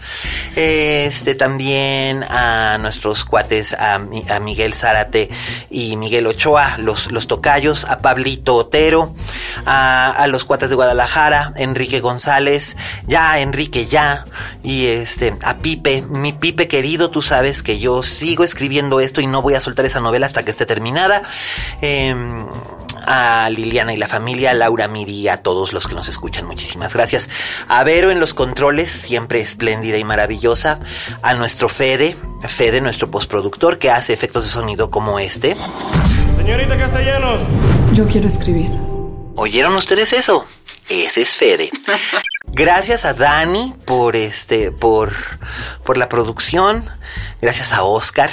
Este, también a nuestros cuates, a, a Miguel Zárate y Miguel Ochoa, los, los tocayos, a Pablito Otero, a, a los cuates de Guadalajara, Enrique González, ya Enrique ya y este a Pipe, mi Pipe querido, tú sabes que yo sigo escribiendo esto y no voy a soltar esa novela hasta que esté terminada. Em, a Liliana y la familia, a Laura Miri, a todos los que nos escuchan, muchísimas gracias. A Vero en los controles, siempre espléndida y maravillosa. A nuestro Fede, Fede, nuestro postproductor, que hace efectos de sonido como este. Señorita Castellanos. Yo quiero escribir. ¿Oyeron ustedes eso? Ese es Fede. Gracias a Dani por este, por, por la producción. Gracias a Oscar.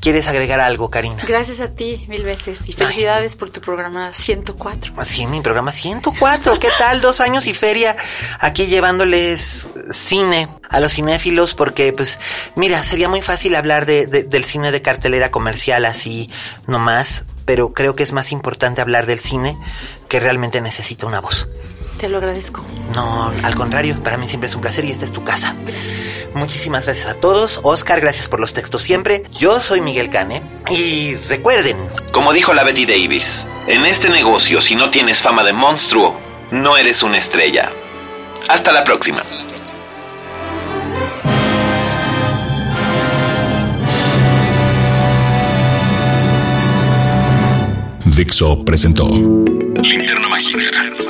¿Quieres agregar algo, Karina? Gracias a ti mil veces y felicidades por tu programa 104. Sí, mi programa 104. ¿Qué tal? Dos años y feria aquí llevándoles cine a los cinéfilos porque, pues, mira, sería muy fácil hablar de, del cine de cartelera comercial así nomás, pero creo que es más importante hablar del cine que realmente necesita una voz. Te lo agradezco. No, al contrario, para mí siempre es un placer y esta es tu casa. Gracias. Muchísimas gracias a todos. Oscar, gracias por los textos siempre. Yo soy Miguel Cane y recuerden, como dijo la Betty Davis, en este negocio si no tienes fama de monstruo, no eres una estrella. Hasta la próxima. Dixo presentó Linterna Mágica